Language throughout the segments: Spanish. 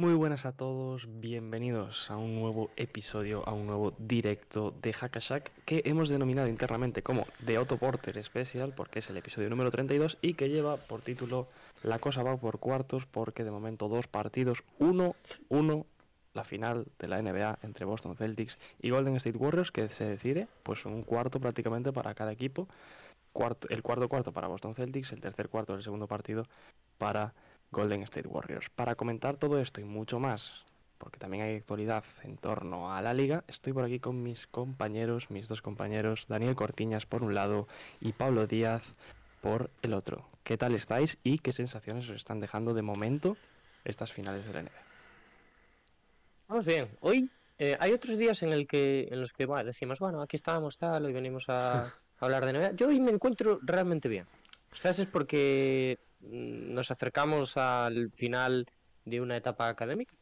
Muy buenas a todos, bienvenidos a un nuevo episodio, a un nuevo directo de Hackashack que hemos denominado internamente como The Otto Porter Special porque es el episodio número 32 y que lleva por título La cosa va por cuartos porque de momento dos partidos, uno, uno, la final de la NBA entre Boston Celtics y Golden State Warriors que se decide pues un cuarto prácticamente para cada equipo, el cuarto cuarto para Boston Celtics, el tercer cuarto del segundo partido para Golden State Warriors. Para comentar todo esto y mucho más, porque también hay actualidad en torno a la liga, estoy por aquí con mis compañeros, mis dos compañeros, Daniel Cortiñas por un lado y Pablo Díaz por el otro. ¿Qué tal estáis y qué sensaciones os están dejando de momento estas finales de la NBA? Vamos bien. Hoy eh, hay otros días en, el que, en los que bueno, decimos, bueno, aquí estábamos tal, hoy venimos a, a hablar de NBA. Yo hoy me encuentro realmente bien. Quizás es porque nos acercamos al final de una etapa académica.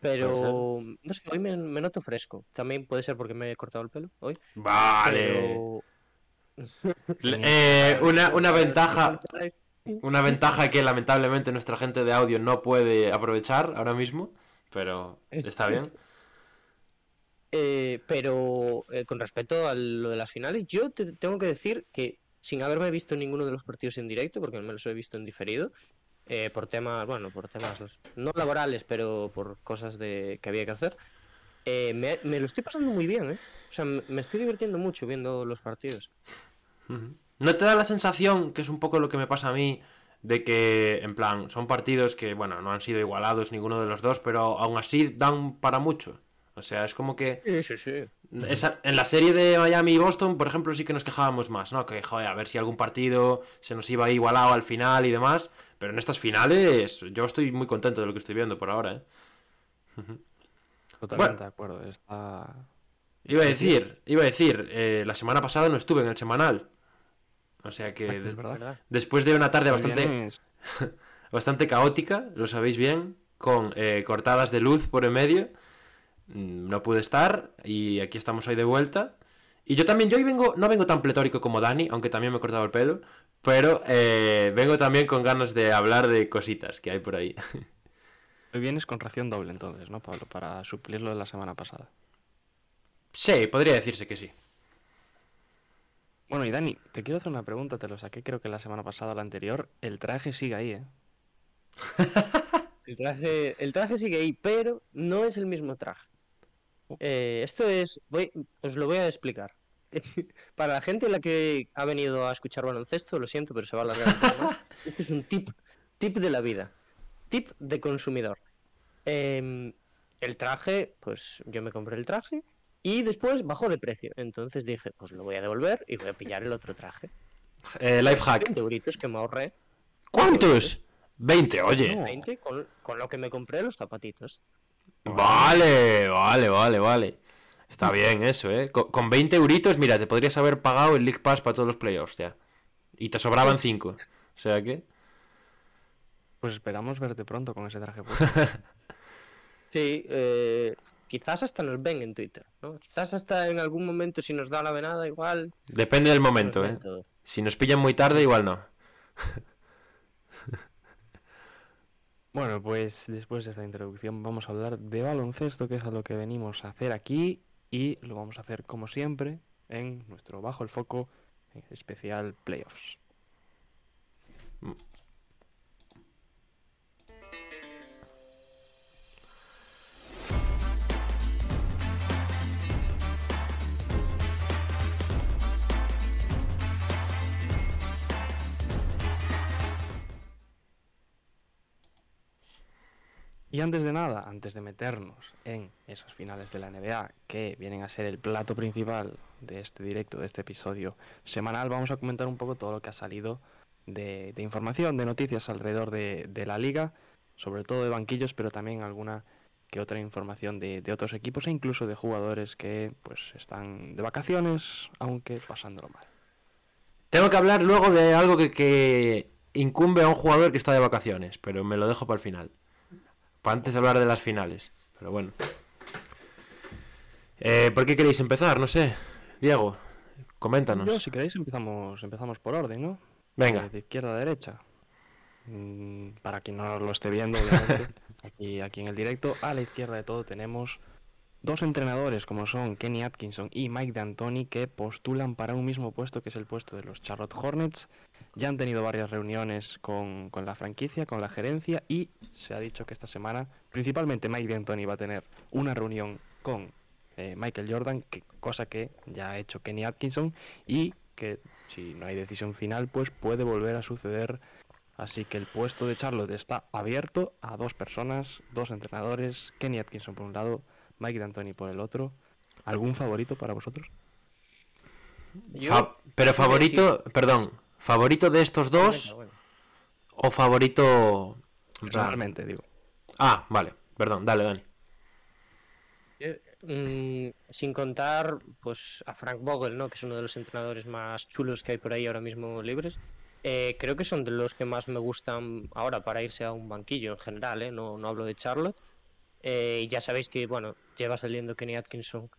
Pero no sé, hoy me, me noto fresco. También puede ser porque me he cortado el pelo hoy. Vale. Pero... Eh, una, una ventaja. Una ventaja que lamentablemente nuestra gente de audio no puede aprovechar ahora mismo. Pero está bien. Eh, pero eh, con respecto a lo de las finales, yo te tengo que decir que sin haberme visto ninguno de los partidos en directo, porque me los he visto en diferido, eh, por temas, bueno, por temas no laborales, pero por cosas de, que había que hacer, eh, me, me lo estoy pasando muy bien, ¿eh? O sea, me me estoy divirtiendo mucho viendo los partidos. ¿No te da la sensación, que es un poco lo que me pasa a mí, de que, en plan, son partidos que, bueno, no han sido igualados ninguno de los dos, pero aún así dan para mucho? O sea, es como que... Sí, sí, sí. Esa- en la serie de Miami y Boston, por ejemplo, sí que nos quejábamos más, ¿no? Que, joder, a ver si algún partido se nos iba igualado al final y demás. Pero en estas finales, yo estoy muy contento de lo que estoy viendo por ahora, ¿eh? Totalmente Bueno. de acuerdo. Está... Iba a decir, iba a decir, eh, la semana pasada no estuve en el semanal. O sea que después de una tarde bastante, bastante caótica, lo sabéis bien, con eh, cortadas de luz por en medio, no pude estar y aquí estamos hoy de vuelta. Y yo también, yo hoy vengo, no vengo tan pletórico como Dani, aunque también me he cortado el pelo, pero eh, vengo también con ganas de hablar de cositas que hay por ahí. Hoy vienes con ración doble entonces, ¿no, Pablo? Para suplir lo de la semana pasada. Sí, podría decirse que sí. Bueno, y Dani, te quiero hacer una pregunta, te lo saqué creo que la semana pasada o la anterior. El traje sigue ahí, ¿eh? El traje, el traje sigue ahí, pero no es el mismo traje. Eh, esto es, voy, os lo voy a explicar. Para la gente la que ha venido a escuchar baloncesto, lo siento, pero se va a alargar más. Esto es un tip, tip de la vida, tip de consumidor. Em, el traje, pues yo me compré el traje y después bajó de precio. Entonces dije, pues lo voy a devolver y voy a pillar el otro traje. Eh, life hack. 20 euritos que me ahorré. ¿Cuántos? 20, oye. 20 con, con lo que me compré los zapatitos. Vale, vale, vale, vale. Está bien eso, ¿eh? Con, con 20 euritos, mira, te podrías haber pagado el League Pass para todos los playoffs ya. Y te sobraban 5. O sea que... Pues esperamos verte pronto con ese traje puesto. Sí, eh, quizás hasta nos ven en Twitter, ¿no? Quizás hasta en algún momento si nos da la venada igual. Depende del momento, ¿eh? Si nos pillan muy tarde, igual no. Bueno, pues después de esta introducción vamos a hablar de baloncesto, que es a lo que venimos a hacer aquí, y lo vamos a hacer como siempre en nuestro Bajo el Foco eh, especial Playoffs. Y antes de nada, antes de meternos en esas finales de la NBA que vienen a ser el plato principal de este directo, de este episodio semanal, vamos a comentar un poco todo lo que ha salido de, información, de noticias alrededor de, la liga sobre todo de banquillos, pero también alguna que otra información de, otros equipos e incluso de jugadores que pues están de vacaciones, aunque pasándolo mal. Tengo que hablar luego de algo que incumbe a un jugador que está de vacaciones, pero me lo dejo para el final. Para antes de hablar de las finales. Pero bueno. Eh, ¿Por qué queréis empezar? No sé. Diego, coméntanos. Yo, si queréis, empezamos, empezamos por orden, ¿no? Venga. De izquierda a derecha. Mm, Para quien no lo esté viendo, obviamente, aquí, aquí en el directo, a la izquierda de todo tenemos dos entrenadores como son Kenny Atkinson y Mike D'Antoni que postulan para un mismo puesto que es el puesto de los Charlotte Hornets. Ya han tenido varias reuniones con, con la franquicia, con la gerencia y se ha dicho que esta semana principalmente Mike D'Antoni va a tener una reunión con eh, Michael Jordan, que, cosa que ya ha hecho Kenny Atkinson y que si no hay decisión final pues puede volver a suceder. Así que el puesto de Charlotte está abierto a dos personas, dos entrenadores, Kenny Atkinson por un lado, Mike D'Antoni por el otro. ¿Algún favorito para vosotros? Yo- Fa- pero favorito, decir- perdón, favorito de estos dos bueno. o favorito... Personalmente, digo. Ah, vale, perdón, dale, Dani. Mm, sin contar pues a Frank Vogel, ¿no? que es uno de los entrenadores más chulos que hay por ahí ahora mismo libres. Eh, creo que son de los que más me gustan ahora para irse a un banquillo en general, ¿eh? no, no hablo de Charlotte. Eh, ya sabéis que bueno, lleva saliendo Kenny Atkinson,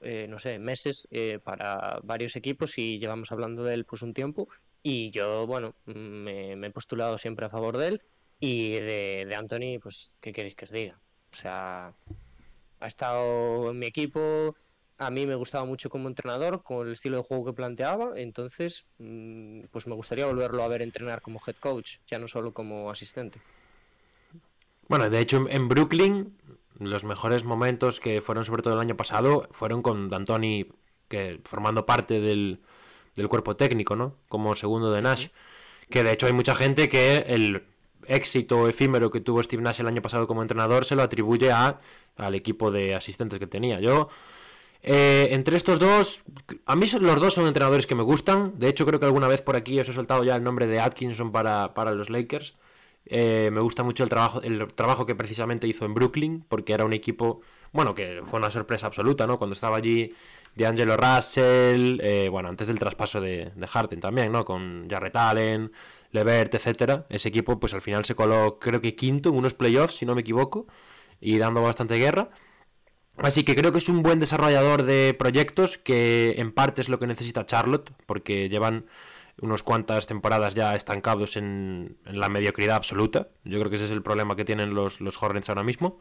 eh, no sé, meses eh, para varios equipos y llevamos hablando de él pues un tiempo. Y yo, bueno, me, me he postulado siempre a favor de él. Y de, de Anthony, pues, ¿qué queréis que os diga? O sea, ha estado en mi equipo, a mí me gustaba mucho como entrenador, con el estilo de juego que planteaba, entonces mm, pues me gustaría volverlo a ver entrenar como head coach, ya no solo como asistente. Bueno, de hecho, en- Brooklyn, los mejores momentos que fueron sobre todo el año pasado fueron con D'Antoni que formando parte del, del cuerpo técnico, ¿no? Como segundo de Nash. Que de hecho hay mucha gente que el éxito efímero que tuvo Steve Nash el año pasado como entrenador se lo atribuye a, al equipo de asistentes que tenía. Yo, eh, entre estos dos, a mí los dos son entrenadores que me gustan. De hecho, creo que alguna vez por aquí os he soltado ya el nombre de Atkinson para, para los Lakers. Eh, me gusta mucho el trabajo, el trabajo que precisamente hizo en Brooklyn, porque era un equipo, bueno, que fue una sorpresa absoluta, ¿no? Cuando estaba allí D'Angelo Russell, eh, bueno, antes del traspaso de, de Harden también, ¿no? Con Jarrett Allen, Levert, etcétera. Ese equipo, pues al final se coló, creo que quinto en unos playoffs, si no me equivoco, y dando bastante guerra. Así que creo que es un buen desarrollador de proyectos, que en parte es lo que necesita Charlotte, porque llevan unos cuantas temporadas ya estancados en, en la mediocridad absoluta. Yo creo que ese es el problema que tienen los, los Hornets ahora mismo.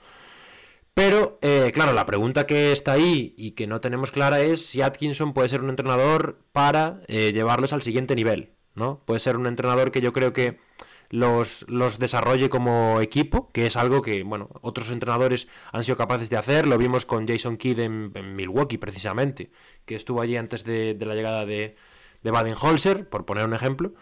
Pero, eh, claro, la pregunta que está ahí y que no tenemos clara es si Atkinson puede ser un entrenador para eh, llevarlos al siguiente nivel, ¿no? Puede ser un entrenador que yo creo que los, los desarrolle como equipo, que es algo que, bueno, otros entrenadores han sido capaces de hacer. Lo vimos con Jason Kidd en, Milwaukee, precisamente, que estuvo allí antes de la llegada de, de Baden-Holzer, por poner un ejemplo.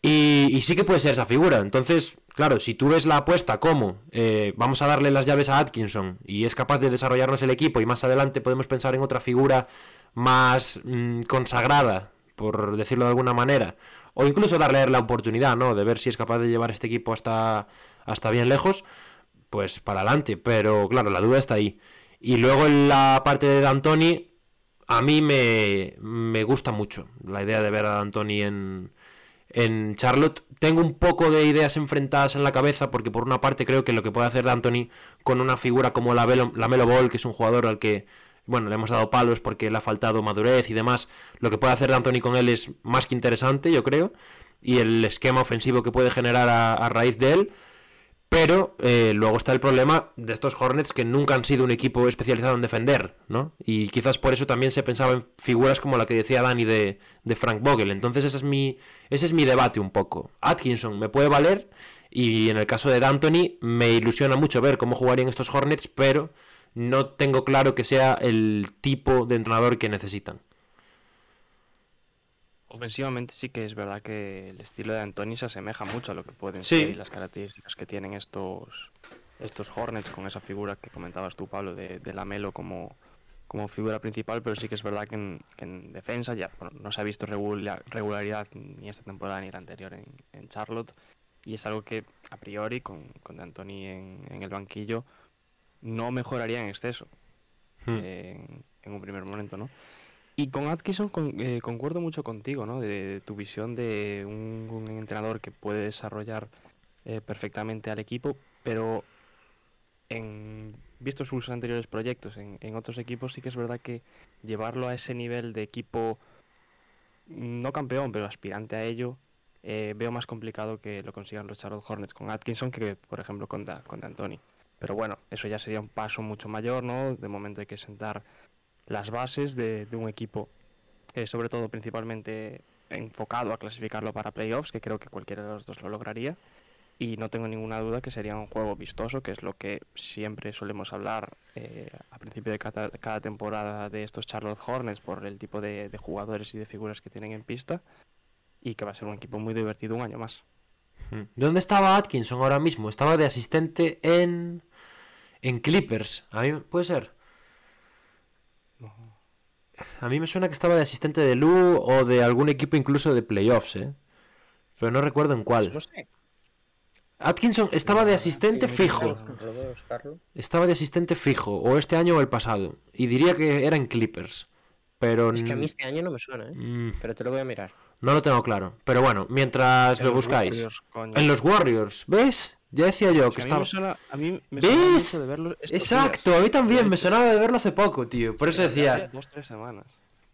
Y, sí que puede ser esa figura. Entonces, claro, si tú ves la apuesta como eh, vamos a darle las llaves a Atkinson y es capaz de desarrollarnos el equipo y más adelante podemos pensar en otra figura más mm, consagrada, por decirlo de alguna manera, o incluso darle la oportunidad, ¿no? De ver si es capaz de llevar este equipo hasta, hasta bien lejos, pues para adelante. Pero claro, la duda está ahí. Y luego en la parte de D'Antoni, a mí me, me gusta mucho la idea de ver a D'Antoni en, en Charlotte. Tengo un poco de ideas enfrentadas en la cabeza porque por una parte creo que lo que puede hacer D'Antoni con una figura como la, Velo- la Melo Ball, que es un jugador al que bueno, le hemos dado palos porque le ha faltado madurez y demás, lo que puede hacer D'Antoni con él es más que interesante, yo creo, y el esquema ofensivo que puede generar a, a raíz de él. Pero eh, luego está el problema de estos Hornets que nunca han sido un equipo especializado en defender, ¿no? Y quizás por eso también se pensaba en figuras como la que decía Dani de, Frank Vogel. Entonces ese es, mi, ese es mi debate un poco. Atkinson me puede valer y en el caso de D'Antoni me ilusiona mucho ver cómo jugarían estos Hornets, pero no tengo claro que sea el tipo de entrenador que necesitan. Ofensivamente sí que es verdad que el estilo de Anthony se asemeja mucho a lo que pueden Sí. ser y las características que tienen estos estos Hornets con esa figura que comentabas tú, Pablo, de, de Lamelo como, como figura principal, pero sí que es verdad que en, que en defensa ya bueno, no se ha visto regula- regularidad ni esta temporada ni la anterior en, en Charlotte. y es algo que a priori con, con D'Antoni en, en el banquillo no mejoraría en exceso Hmm. en un primer momento, ¿no? Y con Atkinson con- eh, concuerdo mucho contigo, ¿no? De, tu visión de un, un entrenador que puede desarrollar eh, perfectamente al equipo, pero en visto sus anteriores proyectos en, en otros equipos, sí que es verdad que llevarlo a ese nivel de equipo no campeón, pero aspirante a ello, eh, veo más complicado que lo consigan los Charlotte Hornets con Atkinson que, por ejemplo, con, Da- con D'Antoni. Pero bueno, eso ya sería un paso mucho mayor, ¿no? De momento hay que sentar las bases de, un equipo, eh, sobre todo principalmente enfocado a clasificarlo para playoffs, que creo que cualquiera de los dos lo lograría. Y no tengo ninguna duda que sería un juego vistoso, que es lo que siempre solemos hablar eh, a principio de cada, temporada de estos Charlotte Hornets por el tipo de, jugadores y de figuras que tienen en pista. Y que va a ser un equipo muy divertido un año más. ¿Dónde estaba Atkinson ahora mismo? Estaba de asistente en. En Clippers. A ¿Puede ser? A mí me suena que estaba de asistente de Lu o de algún equipo incluso de playoffs, ¿eh? Pero no recuerdo en Pues cuál. no sé. Atkinson estaba de asistente sí, fijo. Estaba de asistente fijo, o este año o el pasado. Y diría que era en Clippers. Pero Es que a mí este año no me suena, ¿eh? mm, Pero te lo voy a mirar. No lo tengo claro. Pero bueno, mientras En lo los buscáis. Warriors, coño. En los Warriors, ¿ves? Ya decía yo que estaba. a mí me suena ¿Ves? mucho de verlo estos Exacto, días. a mí también me sonaba de verlo hace poco, tío. Por eso decía, Dos, tres semanas.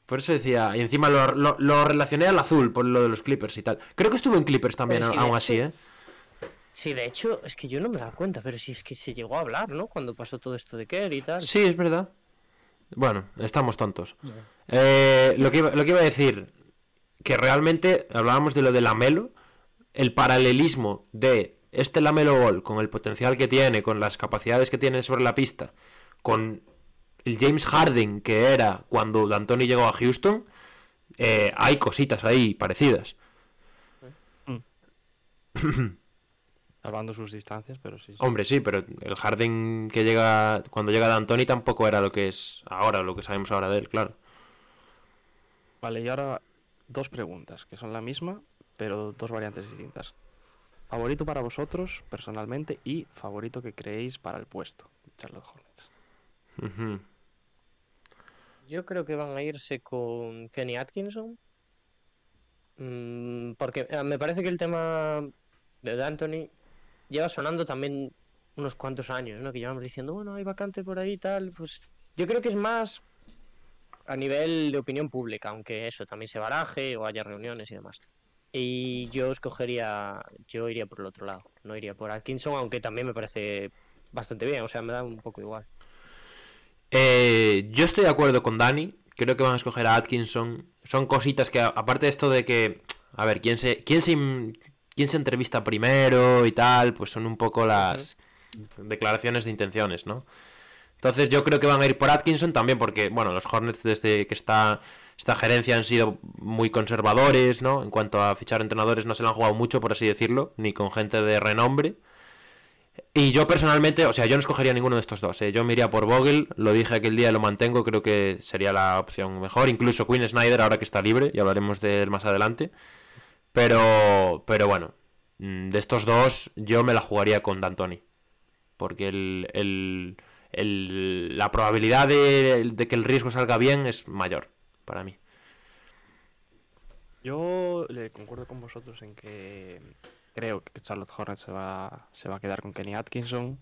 por eso decía, y encima lo, lo- lo relacioné al azul por lo de los Clippers y tal. Creo que estuvo en Clippers también, aún hecho- así, ¿eh? Sí, de hecho, es que yo no me da cuenta, pero sí es que se llegó a hablar, ¿no? Cuando pasó todo esto de Kerr y tal. Sí, es verdad. Bueno, estamos tontos. Eh, lo, que iba, lo que iba a decir, que realmente hablábamos de lo de Lamelo, el paralelismo de este Lamelo Ball con el potencial que tiene, con las capacidades que tiene sobre la pista, con el James Harden que era cuando D'Antoni llegó a Houston, eh, hay cositas ahí parecidas. Salvando sus distancias, pero sí. sí. Hombre, sí, pero el Harden que llega cuando llega D'Antoni tampoco era lo que es ahora, lo que sabemos ahora de él, claro. Vale, y ahora dos preguntas, que son la misma, pero dos variantes distintas. Favorito para vosotros, personalmente, y favorito que creéis para el puesto, Charlotte Hornets. Yo creo que van a irse con Kenny Atkinson. Mm, porque eh, me parece que el tema de D'Antoni lleva sonando también unos cuantos años, ¿no? Que llevamos diciendo, bueno, hay vacante por ahí y tal. Pues yo creo que es más a nivel de opinión pública, aunque eso también se baraje o haya reuniones y demás. Y yo escogería, yo iría por el otro lado, no iría por Atkinson, aunque también me parece bastante bien, o sea, me da un poco igual. Eh, yo estoy de acuerdo con Dani. Creo que van a escoger a Atkinson. Son cositas que, aparte de esto de que, a ver, quién se, quién se, quién se entrevista primero y tal, pues son un poco las declaraciones de intenciones, ¿no? Entonces yo creo que van a ir por Atkinson también porque, bueno, los Hornets desde que está esta gerencia han sido muy conservadores, ¿no? En cuanto a fichar entrenadores no se lo han jugado mucho, por así decirlo, ni con gente de renombre. Y yo personalmente, o sea, yo no escogería ninguno de estos dos. ¿eh? Yo me iría por Vogel, lo dije aquel día lo mantengo, creo que sería la opción mejor. Incluso Quinn Snyder, ahora que está libre, y hablaremos de él más adelante. Pero, pero bueno, mm, de estos dos, yo me la jugaría con D'Antoni. Porque el, el- el- la probabilidad de, que el riesgo salga bien es mayor para mí. Yo le concuerdo con vosotros en que creo que Charlotte Hornets se va, se va a quedar con Kenny Atkinson.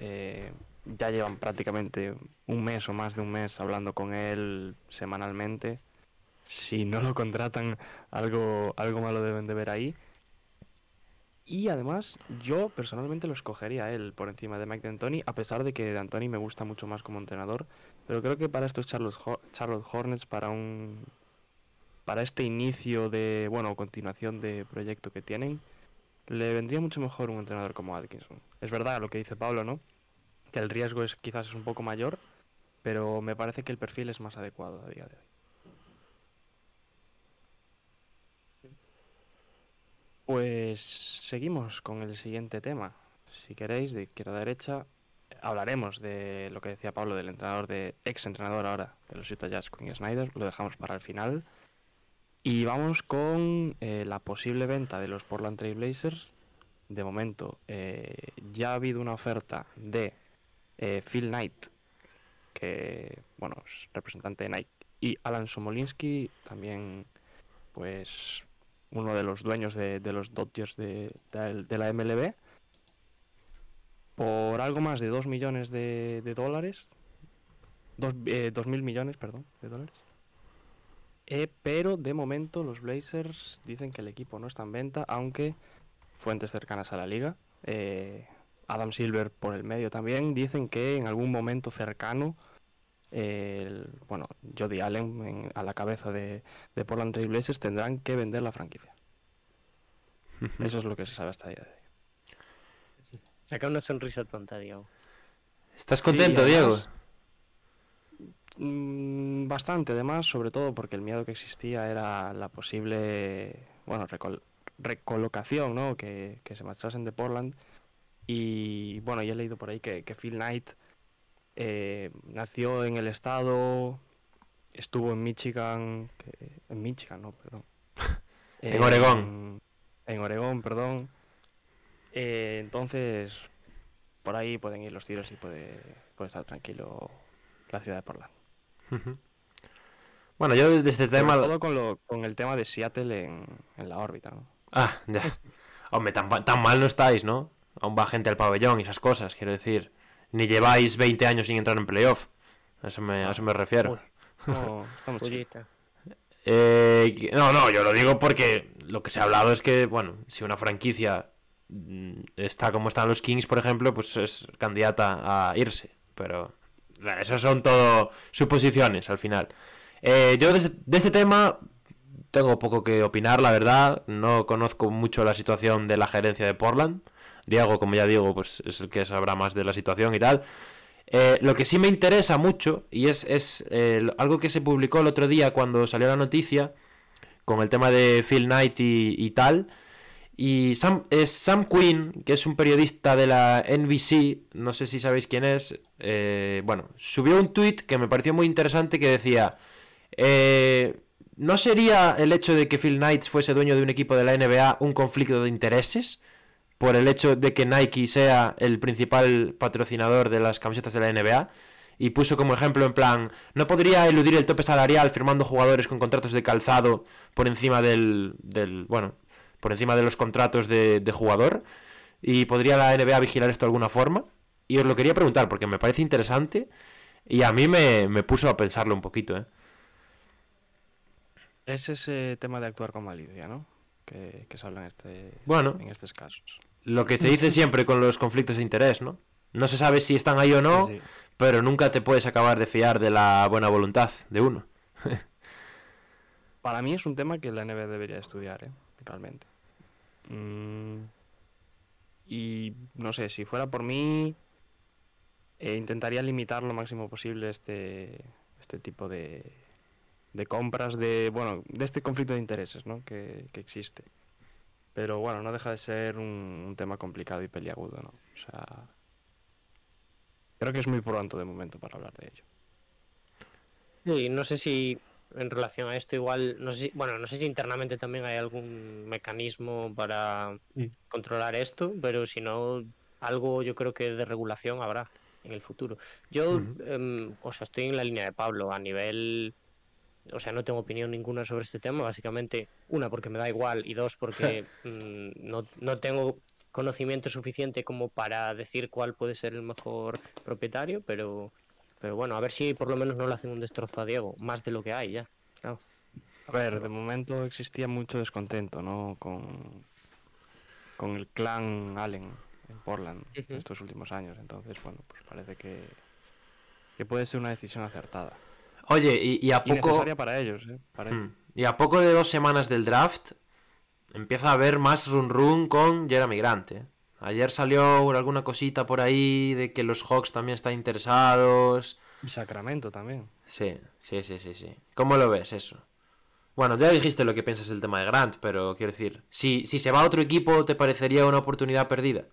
Eh, ya llevan prácticamente un mes o más de un mes hablando con él semanalmente. Si no lo contratan, algo, algo malo deben de ver ahí. Y además, yo personalmente lo escogería a él por encima de Mike D'Antoni, a pesar de que D'Antoni me gusta mucho más como entrenador. Pero creo que para estos Charlotte, Ho- Charlotte Hornets, para un para este inicio de, bueno, continuación de proyecto que tienen, le vendría mucho mejor un entrenador como Atkinson. Es verdad lo que dice Pablo, ¿no? Que el riesgo es quizás es un poco mayor, pero me parece que el perfil es más adecuado a día de hoy. Pues seguimos con el siguiente tema. Si queréis, de izquierda a derecha, hablaremos de lo que decía Pablo del entrenador de ex entrenador ahora de los Utah Jazz, Quinn Snyder, lo dejamos para el final. Y vamos con eh, la posible venta de los Portland Trail Blazers de momento, eh, ya ha habido una oferta de eh, Phil Knight, que, bueno, es representante de Nike, y Alan Somolinsky, también, pues, uno de los dueños de, los Dodgers de, de- la MLB, por algo más de 2 millones de, dólares, 2 mil millones, perdón, de dólares. Eh, pero de momento los Blazers dicen que el equipo no está en venta, aunque fuentes cercanas a la liga, eh, Adam Silver por el medio también, dicen que en algún momento cercano, eh, el- bueno, Jody Allen en- a la cabeza de, de Portland Trail Blazers tendrán que vender la franquicia. Eso es lo que se sabe hasta el día de hoy. Saca una sonrisa tonta, Diego. ¿Estás contento, Diego? además- Mm, Bastante, además, sobre todo porque el miedo que existía era la posible, bueno, recol- recolocación, ¿no? Que, que se marchasen de Portland. Y bueno, ya he leído por ahí que, que Phil Knight eh, nació en el estado, estuvo en Michigan, que- en Michigan, no, perdón. En Oregón. En, en Oregón, perdón. Eh, entonces, por ahí pueden ir los tiros y puede, puede estar tranquilo la ciudad de Portland. Bueno, yo desde este tema... todo con, lo, con el tema de Seattle en, en la órbita, ¿no? Ah, ya. Hombre, tan, tan mal no estáis, ¿no? Aún va gente al pabellón y esas cosas, quiero decir. Ni lleváis 20 años sin entrar en playoff. A eso me, a eso me refiero. No. Eh, no, no, yo lo digo porque lo que se ha hablado es que, bueno, si una franquicia mm, está como están los Kings, por ejemplo, pues es candidata a irse. Pero bueno, eso son todo suposiciones al final. Eh, yo de este, de este tema tengo poco que opinar, la verdad. No conozco mucho la situación de la gerencia de Portland. Diego, como ya digo, pues es el que sabrá más de la situación y tal. Eh, lo que sí me interesa mucho, y es, es eh, algo que se publicó el otro día cuando salió la noticia, con el tema de Phil Knight y, y tal, y Sam, es Sam Quinn, que es un periodista de la NBC, no sé si sabéis quién es, eh, bueno, subió un tweet que me pareció muy interesante que decía, eh, ¿no sería el hecho de que Phil Knight fuese dueño de un equipo de la NBA un conflicto de intereses? Por el hecho de que Nike sea el principal patrocinador de las camisetas de la NBA. Y puso como ejemplo en plan, no podría eludir el tope salarial firmando jugadores con contratos de calzado por encima del, del bueno, por encima de los contratos de, de jugador. Y podría la NBA vigilar esto de alguna forma. Y os lo quería preguntar porque me parece interesante y a mí me, me puso a pensarlo un poquito, ¿eh? Es ese tema de actuar con malicia, ¿no? Que, que se habla en, este, Bueno. en estos casos. Lo que se dice siempre con los conflictos de interés, ¿no? No se sabe si están ahí o no, Sí, sí. pero nunca te puedes acabar de fiar de la buena voluntad de uno. Para mí es un tema que la NBA debería estudiar, ¿eh? Realmente. Mm, y no sé, si fuera por mí, eh, intentaría limitar lo máximo posible este, este tipo de, de compras, de, bueno, de este conflicto de intereses, ¿no? Que, que existe. Pero bueno, no deja de ser un, un tema complicado y peliagudo, ¿no? O sea, creo que es muy pronto de momento para hablar de ello. Sí, no sé si en relación a esto igual, no sé si, bueno, no sé si internamente también hay algún mecanismo para controlar esto, pero si no, algo yo creo que de regulación habrá en el futuro. Yo, em, o sea, estoy en la línea de Pablo a nivel, o sea, no tengo opinión ninguna sobre este tema, básicamente, una, porque me da igual, y dos, porque mm, no, no tengo conocimiento suficiente como para decir cuál puede ser el mejor propietario, pero pero bueno, a ver si por lo menos no le hacen un destrozo a Diego, más de lo que hay ya. Claro. A ver, de momento existía mucho descontento, ¿no? Con, con el clan Allen en Portland Ujú. estos últimos años. Entonces, bueno, pues parece que, que puede ser una decisión acertada. Oye, y, y a poco... necesaria para ellos, ¿eh? Para ellos. Hmm. Y a poco de dos semanas del draft, empieza a haber más run run con Jeremy Grant. ¿eh? Ayer salió alguna cosita por ahí de que los Hawks también están interesados. Y Sacramento también. Sí, sí, sí, sí, sí. ¿Cómo lo ves eso? Bueno, ya dijiste lo que piensas del tema de Grant, pero quiero decir, si, si se va a otro equipo, ¿te parecería una oportunidad perdida?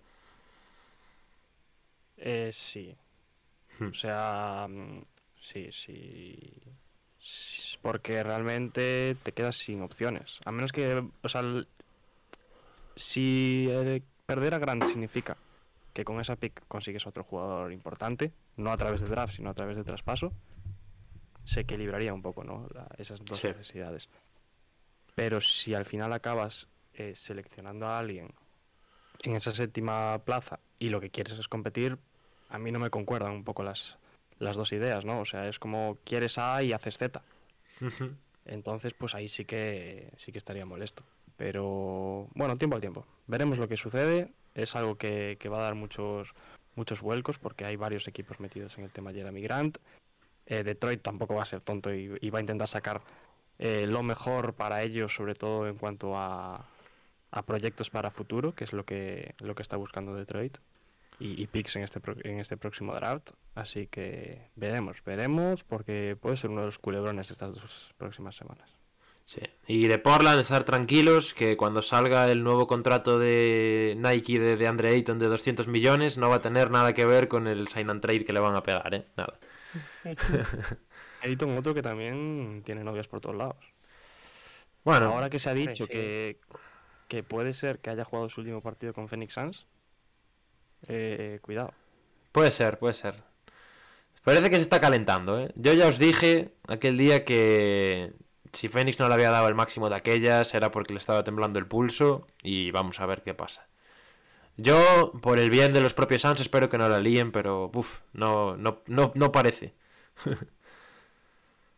Eh, sí. Hmm. O sea, sí, sí. Porque realmente te quedas sin opciones. A menos que, o sea, el- si eh, perder a Grant significa que con esa pick consigues otro jugador importante, no a través de draft, sino a través de traspaso, se equilibraría un poco, ¿no? La- esas dos Sí. necesidades. Pero si al final acabas eh, seleccionando a alguien en esa séptima plaza y lo que quieres es competir, a mí no me concuerdan un poco las, las dos ideas, ¿no? O sea, es como quieres A y haces Z. Entonces, pues ahí sí que sí que estaría molesto. Pero bueno, tiempo al tiempo. Veremos lo que sucede. Es algo que, que va a dar muchos muchos vuelcos porque hay varios equipos metidos en el tema Jeremy Grant. Eh, Detroit tampoco va a ser tonto y, y va a intentar sacar eh, lo mejor para ellos, sobre todo en cuanto a, a proyectos para futuro, que es lo que lo que está buscando Detroit y, y picks en este pro- en este próximo draft. Así que veremos, veremos, porque puede ser uno de los culebrones estas dos próximas semanas. Sí. Y de Portland, estar tranquilos que cuando salga el nuevo contrato de Nike de, de Andre Ayton de 200 millones no va a tener nada que ver con el sign and trade que le van a pegar, ¿eh? Nada. Ayton, otro que también tiene novias por todos lados. Bueno, Ahora que se ha dicho sí. que, que puede ser que haya jugado su último partido con Phoenix Suns, eh, cuidado. puede ser, puede ser. Parece que se está calentando, ¿eh? Yo ya os dije aquel día que si Phoenix no le había dado el máximo de aquellas era porque le estaba temblando el pulso y vamos a ver qué pasa. Yo, por el bien de los propios Suns, espero que no la líen, pero uf, no, no, no, no parece.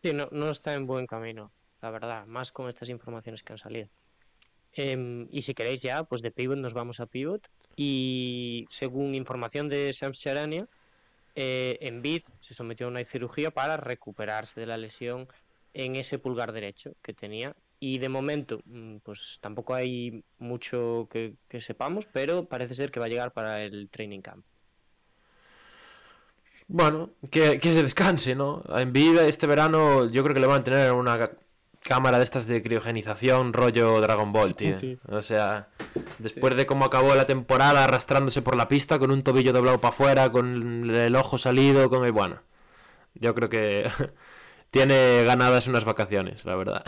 Sí, no, no está en buen camino, la verdad, más con estas informaciones que han salido. Em, y si queréis ya, pues de Pivot nos vamos a Pivot. Y según información de Sam Charania, eh, se sometió a una cirugía para recuperarse de la lesión en ese pulgar derecho que tenía. Y de momento, mm, pues tampoco hay mucho que, sepamos, pero parece ser que va a llegar para el training camp. Bueno, que, que se descanse, ¿no? En vida este verano yo creo que le van a tener en una cámara de estas de criogenización rollo Dragon Ball, tío. sí. O sea, después de cómo acabó la temporada arrastrándose por la pista con un tobillo doblado para afuera, con el ojo salido, con el... Bueno, yo creo que tiene ganadas unas vacaciones, la verdad.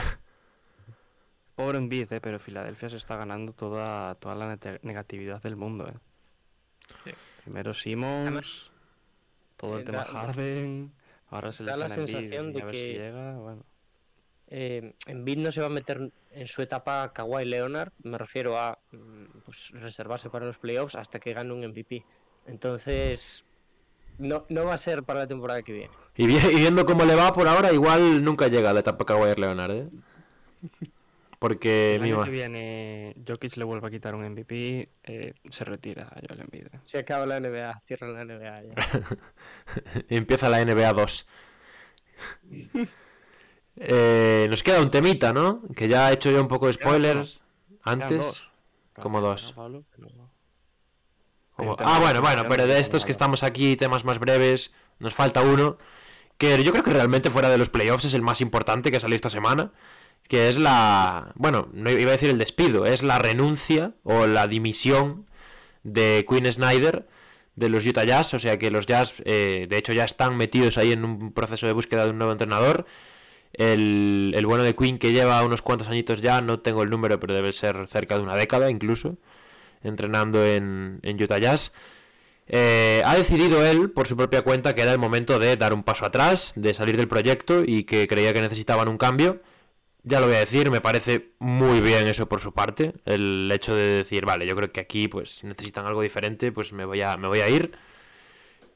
Pobre Embiid, eh, pero Filadelfia se está ganando toda, toda la negatividad del mundo. eh. Primero Simmons, Además, todo el eh, tema da- Harden, ahora se da la sensación y de a ver si que- llega, bueno. Eh, Embiid no se va a meter en su etapa Kawhi Leonard, me refiero a mm, pues, reservarse para los playoffs hasta que gane un MVP. Entonces, no, no va a ser para la temporada que viene. Y, vi- y viendo cómo le va por ahora, igual nunca llega a la etapa Kawhi Leonard, ¿eh? Porque El año que viene Jokic le vuelve a quitar un MVP, eh, se retira a Joel Embiid. Se acaba la NBA, cierra la NBA ya. empieza la NBA 2. Eh, nos queda un temita, ¿no? Que ya he hecho yo un poco de spoilers Quedan antes. dos. Como dos. Ah, bueno, bueno, pero de estos que estamos aquí, temas más breves, nos falta uno. Que yo creo que realmente fuera de los playoffs es el más importante que salió esta semana. Que es la. Bueno, no iba a decir el despido, es la renuncia o la dimisión de Quinn Snyder de los Utah Jazz. O sea que los Jazz, eh, de hecho, ya están metidos ahí en un proceso de búsqueda de un nuevo entrenador. El, el bueno de Quinn que lleva unos cuantos añitos ya, no tengo el número, pero debe ser cerca de una década incluso, entrenando en, en Utah Jazz. Eh, ha decidido él, por su propia cuenta, que era el momento de dar un paso atrás, de salir del proyecto y que creía que necesitaban un cambio. Ya lo voy a decir, me parece muy bien eso por su parte. El hecho de decir, vale, yo creo que aquí pues necesitan algo diferente, pues me voy a, me voy a ir.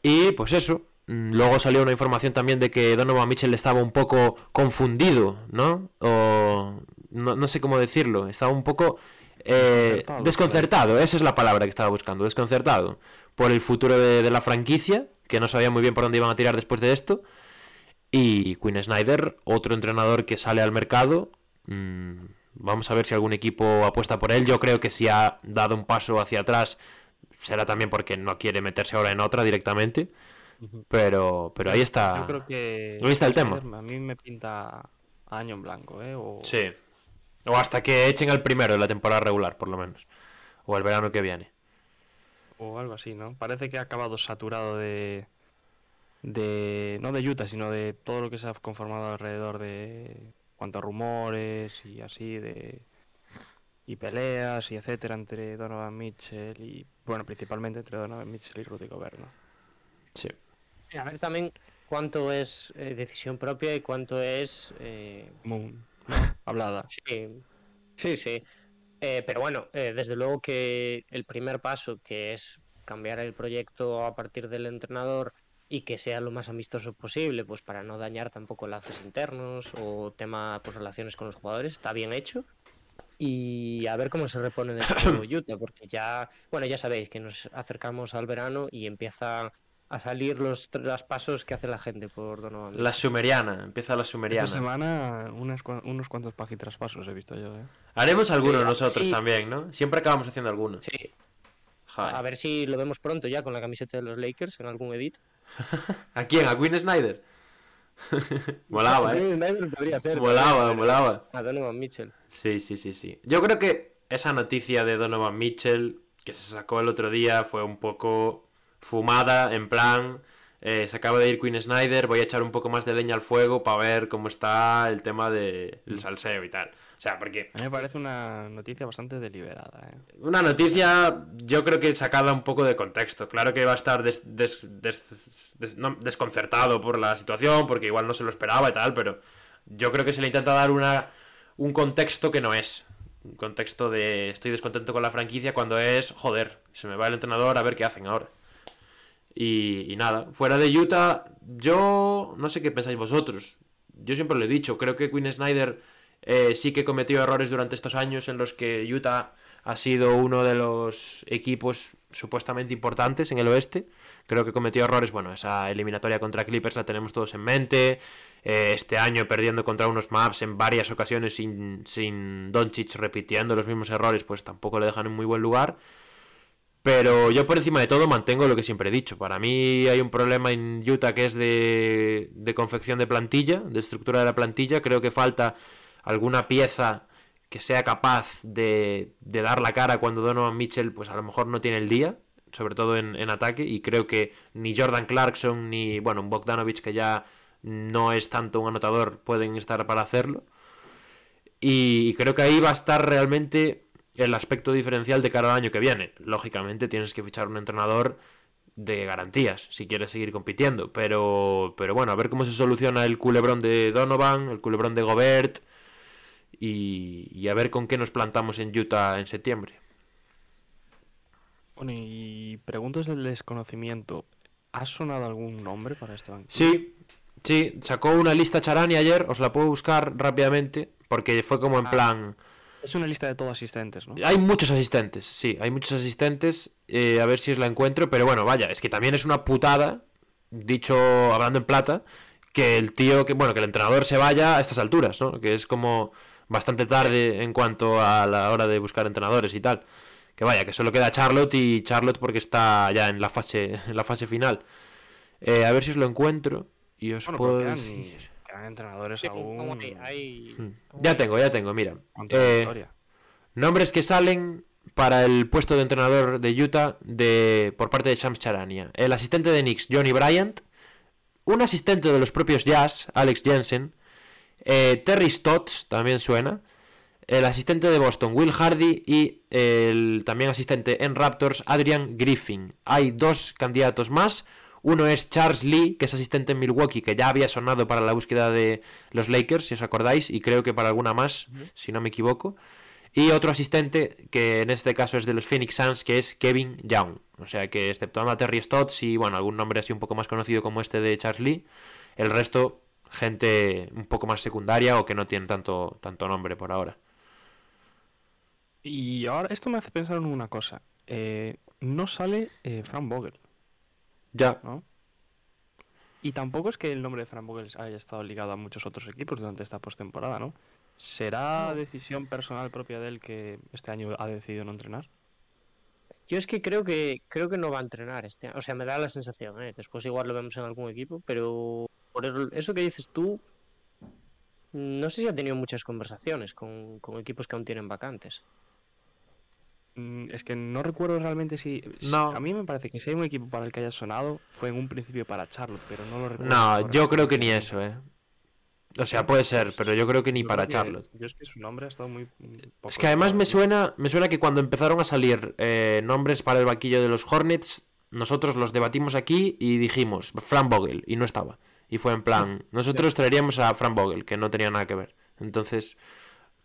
Y pues eso. Mm, Luego salió una información también de que Donovan Mitchell estaba un poco confundido, ¿no? O no, no sé cómo decirlo. Estaba un poco eh, Desconcertado, desconcertado. Esa es la palabra que estaba buscando. Desconcertado por el futuro de, de la franquicia, que no sabía muy bien por dónde iban a tirar después de esto. Y Quinn Snyder, otro entrenador que sale al mercado. Mm, vamos a ver si algún equipo apuesta por él. Yo creo que si ha dado un paso hacia atrás, será también porque no quiere meterse ahora en otra directamente. Pero, pero ahí está. Yo creo que. Ahí está el tema. A mí me pinta año en blanco, ¿eh? O... Sí. O hasta que echen al primero de la temporada regular, por lo menos. O el verano que viene. o algo así, ¿no? Parece que ha acabado saturado de, de no de Utah, sino de todo lo que se ha conformado alrededor de cuanto a rumores y así de y peleas y etcétera entre Donovan Mitchell y, bueno, principalmente entre Donovan Mitchell y Rudy Gobert, ¿no? Sí. A ver también cuánto es eh, decisión propia y cuánto es... eh, Moon, hablada. Sí, sí, sí. Eh, pero bueno, eh, desde luego que el primer paso, que es cambiar el proyecto a partir del entrenador y que sea lo más amistoso posible, pues para no dañar tampoco lazos internos o tema, pues relaciones con los jugadores, está bien hecho. Y a ver cómo se repone de esto Utah, porque ya, bueno, ya sabéis que nos acercamos al verano y empieza a salir los traspasos que hace la gente por Donovan. La sumeriana, empieza la Esta sumeriana. semana unas unos cuantos pagitraspasos he visto yo, ¿eh? Haremos algunos Sí, nosotros sí. también, ¿no? Siempre acabamos haciendo algunos. Sí, Joder. a ver si lo vemos pronto ya con la camiseta de los Lakers en algún edit. ¿A quién? ¿A Quinn Snyder? molaba, ¿eh? Podría ser. Molaba, pero- molaba. A Donovan Mitchell. Sí, sí, sí, sí. Yo creo que esa noticia de Donovan Mitchell que se sacó el otro día fue un poco fumada, en plan, eh, se acaba de ir Queen Snyder, voy a echar un poco más de leña al fuego para ver cómo está el tema del salseo y tal. O sea, porque A mí me parece una noticia bastante deliberada, ¿eh? una noticia, yo creo que sacada un poco de contexto. Claro que va a estar des- des- des- des- no, desconcertado por la situación, porque igual no se lo esperaba y tal, pero yo creo que se le intenta dar una, un contexto que no es. Un contexto de estoy descontento con la franquicia cuando es, joder, se me va el entrenador a ver qué hacen ahora. Y, nada, fuera de Utah, yo no sé qué pensáis vosotros. Yo siempre lo he dicho, creo que Quinn Snyder eh, sí que cometió errores durante estos años en los que Utah ha sido uno de los equipos supuestamente importantes en el oeste. Creo que cometió errores, bueno, esa eliminatoria contra Clippers la tenemos todos en mente. Eh, este año perdiendo contra unos maps en varias ocasiones sin, sin Doncic repitiendo los mismos errores, pues tampoco le dejan en muy buen lugar. Pero yo por encima de todo mantengo lo que siempre he dicho. Para mí hay un problema en Utah que es de, de confección de plantilla, de estructura de la plantilla. Creo que falta alguna pieza que sea capaz de, de dar la cara cuando Donovan Mitchell pues a lo mejor no tiene el día, sobre todo en, en ataque. Y creo que ni Jordan Clarkson ni, bueno, Bogdanovich que ya no es tanto un anotador pueden estar para hacerlo. Y creo que ahí va a estar realmente el aspecto diferencial de cara al año que viene. Lógicamente tienes que fichar un entrenador de garantías si quieres seguir compitiendo. Pero, pero bueno, a ver cómo se soluciona el culebrón de Donovan, el culebrón de Gobert y, y a ver con qué nos plantamos en Utah en septiembre. Bueno, y pregunto desde el desconocimiento. ¿Ha sonado algún nombre para este banquillo? Sí, sí, sacó una lista Charani ayer, os la puedo buscar rápidamente porque fue como en Ah. Es una lista de todos asistentes, ¿no? Hay muchos asistentes, sí, hay muchos asistentes. eh, a ver si os la encuentro, pero bueno, vaya, es que también es una putada, dicho hablando en plata, que el tío, que bueno, que el entrenador se vaya a estas alturas, ¿no? Que es como bastante tarde en cuanto a la hora de buscar entrenadores y tal. Que vaya, que solo queda Charlotte y Charlotte porque está ya en la fase, en la fase final. Eh, a ver si os lo encuentro y os Bueno, puedo decir. Quedan entrenadores Sí, aún. como hay- hay- Hmm. Ya tengo, ya tengo, mira. Eh. Nombres que salen para el puesto de entrenador de Utah de, por parte de Shams Charania. El asistente de Knicks, Johnny Bryant. Un asistente de los propios Jazz, Alex Jensen. eh, Terry Stotts, también suena. El asistente de Boston, Will Hardy. Y el también asistente en Raptors, Adrian Griffin. Hay dos candidatos más. Uno es Charles Lee, que es asistente en Milwaukee, que ya había sonado para la búsqueda de los Lakers, si os acordáis, y creo que para alguna más, si no me equivoco. Y otro asistente, que en este caso es de los Phoenix Suns, que es Kevin Young. O sea que, exceptuando a Terry Stotts y, bueno, algún nombre así un poco más conocido como este de Charles Lee, el resto, gente un poco más secundaria o que no tiene tanto, tanto nombre por ahora. Y ahora esto me hace pensar en una cosa. Eh, no sale eh, Frank Vogel, Ya, ¿no? Y tampoco es que el nombre de Frank Vogel haya estado ligado a muchos otros equipos durante esta postemporada, ¿no? ¿Será decisión personal propia de él que este año ha decidido no entrenar? Yo es que creo que creo que no va a entrenar este año. O sea, me da la sensación, ¿eh? Después igual lo vemos en algún equipo, pero por eso que dices tú, no sé si ha tenido muchas conversaciones con, con equipos que aún tienen vacantes. Mm, Es que no recuerdo realmente si, si- No. A mí me parece que si hay un equipo para el que haya sonado, fue en un principio para Charlotte, pero no lo recuerdo. no, yo creo que ni eso, ¿eh? O sea, puede ser, pero yo creo que ni para Charlotte. Yo es que su nombre ha estado muy. mm, poco Es que además me suena, me suena que cuando empezaron a salir eh, nombres para el banquillo de los Hornets, nosotros los debatimos aquí y dijimos Fran Vogel y no estaba. Y fue en plan, nosotros traeríamos a Fran Vogel, que no tenía nada que ver. Entonces,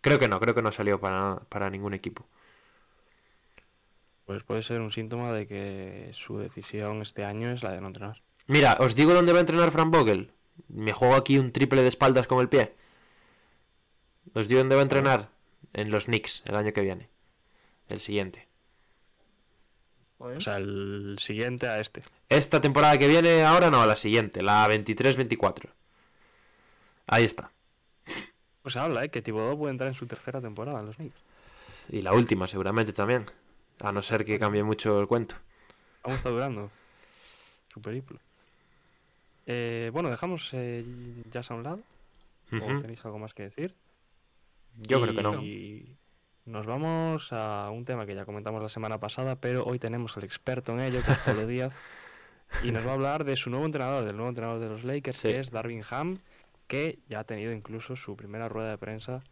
creo que no, creo que no salió para, para ningún equipo. Pues puede ser un síntoma de que su decisión este año es la de no entrenar. Mira, os digo dónde va a entrenar Fran Vogel. Me juego aquí un triple de espaldas con el pie. Os digo dónde va a entrenar. En los Knicks el año que viene. El siguiente. O sea, el siguiente a este. Esta temporada que viene, ahora no, la siguiente, la 23-24. Ahí está. Pues habla, ¿eh? Que Thibodeau puede entrar en su tercera temporada en los Knicks. Y la última, seguramente también. A no ser que cambie mucho el cuento. Aún está durando su periplo. Eh, bueno, dejamos eh, Jazz a un lado. ¿O Ujú. tenéis algo más que decir? Yo creo que no. Y nos vamos a un tema que ya comentamos la semana pasada, pero hoy tenemos al experto en ello, que es Pablo Díaz, y nos va a hablar de su nuevo entrenador, del nuevo entrenador de los Lakers, Sí. que es Darvin Ham, que ya ha tenido incluso su primera rueda de prensa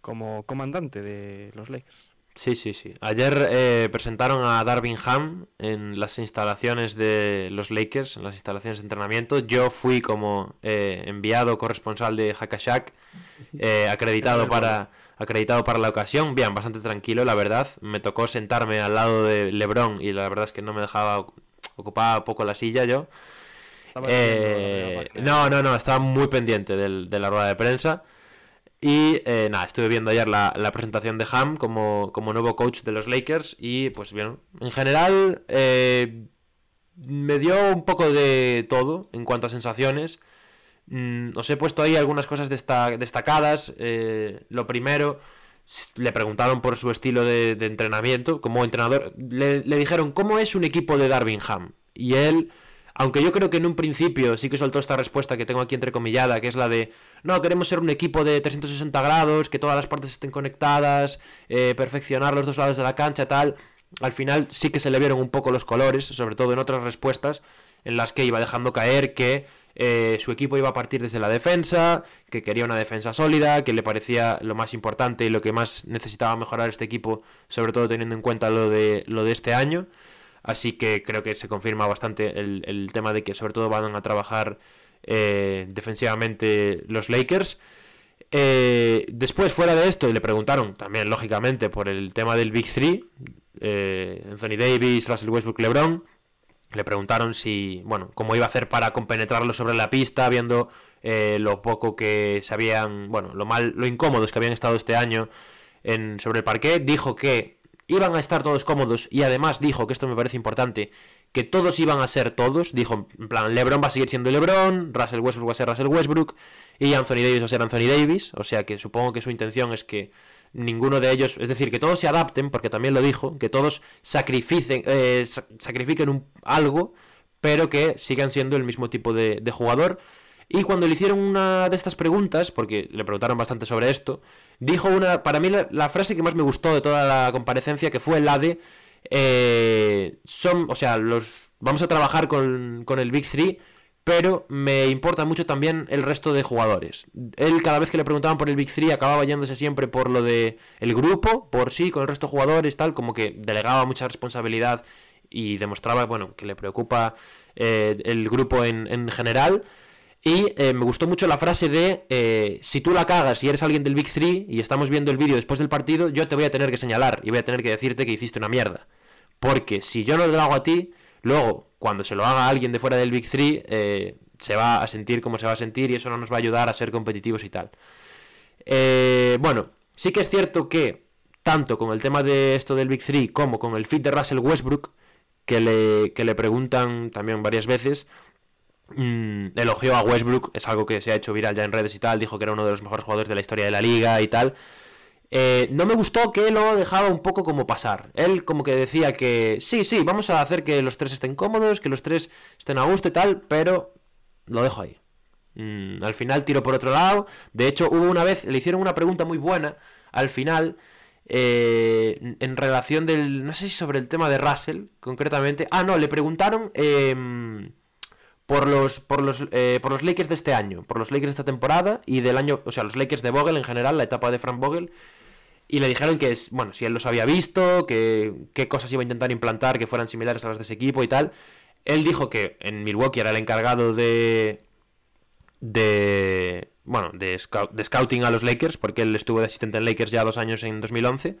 como comandante de los Lakers. Sí, sí, sí. Ayer eh, presentaron a Darvin Ham en las instalaciones de los Lakers, en las instalaciones de entrenamiento. Yo fui como eh, enviado corresponsal de Hackashack, eh, acreditado para acreditado para la ocasión. Bien, bastante tranquilo, la verdad. Me tocó sentarme al lado de LeBron y la verdad es que no me dejaba ocupaba poco la silla yo. Eh, no, no, no, estaba muy pendiente del- de la rueda de prensa. Y eh, nada, estuve viendo ayer la, presentación de Ham como, como nuevo coach de los Lakers. Y pues bien, en general eh, me dio un poco de todo en cuanto a sensaciones. Mm, os he puesto ahí algunas cosas desta- destacadas. Eh, lo primero, le preguntaron por su estilo de, entrenamiento como entrenador. Le, le dijeron, ¿cómo es un equipo de Darvin Ham? Y él, aunque yo creo que en un principio sí que soltó esta respuesta que tengo aquí entrecomillada, que es la de, no, queremos ser un equipo de 360 grados, que todas las partes estén conectadas, eh, perfeccionar los dos lados de la cancha, tal. Al final sí que se le vieron un poco los colores, sobre todo en otras respuestas, en las que iba dejando caer que eh, su equipo iba a partir desde la defensa, que quería una defensa sólida, que le parecía lo más importante y lo que más necesitaba mejorar este equipo, sobre todo teniendo en cuenta lo de, lo de este año. Así que creo que se confirma bastante el, tema de que sobre todo van a trabajar eh, defensivamente los Lakers. Eh, después, fuera de esto, le preguntaron también, lógicamente, por el tema del Big Three, eh, Anthony Davis, Russell Westbrook, LeBron. Le preguntaron si, bueno, cómo iba a hacer para compenetrarlo sobre la pista, viendo lo poco que se habían, bueno, lo mal, lo incómodos que habían estado este año en, sobre el parqué. Dijo que iban a estar todos cómodos y además dijo, que esto me parece importante, que todos iban a ser todos. Dijo, en plan, LeBron va a seguir siendo LeBron, Russell Westbrook va a ser Russell Westbrook y Anthony Davis va a ser Anthony Davis. O sea que supongo que su intención es que ninguno de ellos, es decir, que todos se adapten, porque también lo dijo, que todos sacrificen, eh, sa- sacrifiquen un- algo, pero que sigan siendo el mismo tipo de, de jugador. Y cuando le hicieron una de estas preguntas, porque le preguntaron bastante sobre esto, dijo una, para mí la, frase que más me gustó de toda la comparecencia, que fue la de, eh, son, o sea, los, vamos a trabajar con, con el Big Three, pero me importa mucho también el resto de jugadores. Él cada vez que le preguntaban por el Big Three acababa yéndose siempre por lo de el grupo, por sí, con el resto de jugadores, tal, como que delegaba mucha responsabilidad y demostraba, bueno, que le preocupa eh, el grupo en, en general. Y eh, me gustó mucho la frase de, eh, si tú la cagas y eres alguien del Big Three y estamos viendo el vídeo después del partido, yo te voy a tener que señalar y voy a tener que decirte que hiciste una mierda. Porque si yo no lo hago a ti, luego, cuando se lo haga a alguien de fuera del Big Three, eh, se va a sentir como se va a sentir y eso no nos va a ayudar a ser competitivos y tal. Bueno, sí que es cierto que, tanto con el tema de esto del Big Three como con el fit de Russell Westbrook, que le, que le preguntan también varias veces, mm, elogió a Westbrook, es algo que se ha hecho viral ya en redes y tal, dijo que era uno de los mejores jugadores de la historia de la liga y tal. Eh, no me gustó que lo dejaba un poco como pasar. Él como que decía que sí, sí, vamos a hacer que los tres estén cómodos, que los tres estén a gusto y tal, pero lo dejo ahí. Mm, al final tiro por otro lado. De hecho, hubo una vez, le hicieron una pregunta muy buena al final. eh, en relación del. No sé si sobre el tema de Russell, concretamente. Ah, no, le preguntaron. em, por los, por los, eh, por los Lakers de este año, por los Lakers de esta temporada y del año, o sea, los Lakers de Vogel en general, la etapa de Frank Vogel. Y le dijeron que, bueno, si él los había visto, que qué cosas iba a intentar implantar que fueran similares a las de ese equipo y tal. Él dijo que en Milwaukee era el encargado de. de. bueno, de, de scouting a los Lakers, porque él estuvo de asistente en Lakers ya dos años en 2011.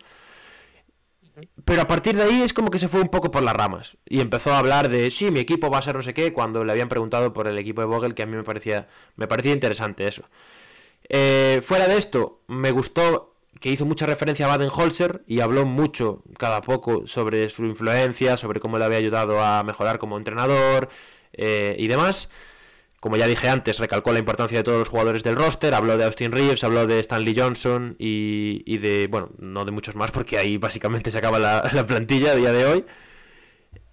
Pero a partir de ahí es como que se fue un poco por las ramas. Y empezó a hablar de, sí, mi equipo va a ser no sé qué, cuando le habían preguntado por el equipo de Vogel, que a mí me parecía, me parecía interesante eso. Eh, fuera de esto, me gustó que hizo mucha referencia a Baden-Holzer y habló mucho, cada poco, sobre su influencia, sobre cómo le había ayudado a mejorar como entrenador eh, y demás. Como ya dije antes, recalcó la importancia de todos los jugadores del roster, habló de Austin Reeves, habló de Stanley Johnson y, y de, bueno, no de muchos más porque ahí básicamente se acaba la, la plantilla a día de hoy.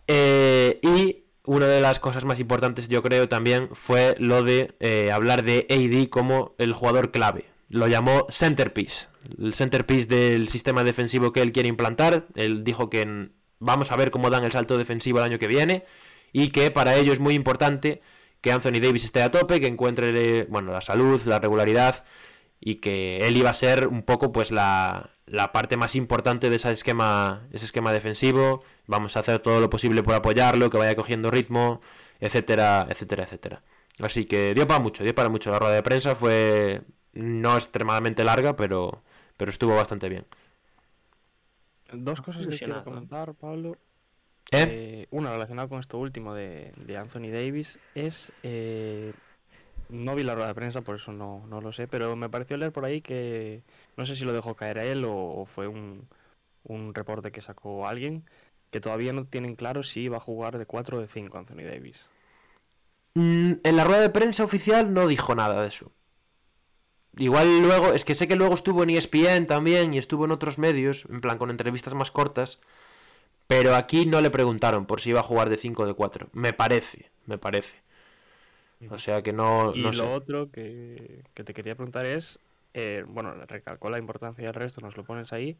Eh, y una de las cosas más importantes yo creo también fue lo de eh, hablar de AD como el jugador clave. Lo llamó centerpiece, el centerpiece del sistema defensivo que él quiere implantar. Él dijo que vamos a ver cómo dan el salto defensivo el año que viene y que para ello es muy importante que Anthony Davis esté a tope, que encuentre bueno, la salud, la regularidad y que él iba a ser un poco pues la, la parte más importante de ese esquema, ese esquema defensivo. Vamos a hacer todo lo posible por apoyarlo, que vaya cogiendo ritmo, etcétera, etcétera, etcétera. Así que dio para mucho, dio para mucho. La rueda de prensa fue no extremadamente larga, pero, pero estuvo bastante bien. Dos cosas que quiero comentar, Pablo. ¿Eh? Eh, una relacionada con esto último de, de Anthony Davis es. eh, no vi la rueda de prensa, por eso no, no lo sé, pero me pareció leer por ahí que. No sé si lo dejó caer a él o, o fue un, un reporte que sacó alguien, que todavía no tienen claro si va a jugar de 4 o de 5 Anthony Davis. Mm, en la rueda de prensa oficial no dijo nada de eso. Igual luego, es que sé que luego estuvo en ESPN también y estuvo en otros medios, en plan con entrevistas más cortas, pero aquí no le preguntaron por si iba a jugar de 5 o de 4. Me parece, me parece. O sea que no, Y no lo sé. otro que, que te quería preguntar es, eh, bueno, recalcó la importancia del resto, nos lo pones ahí.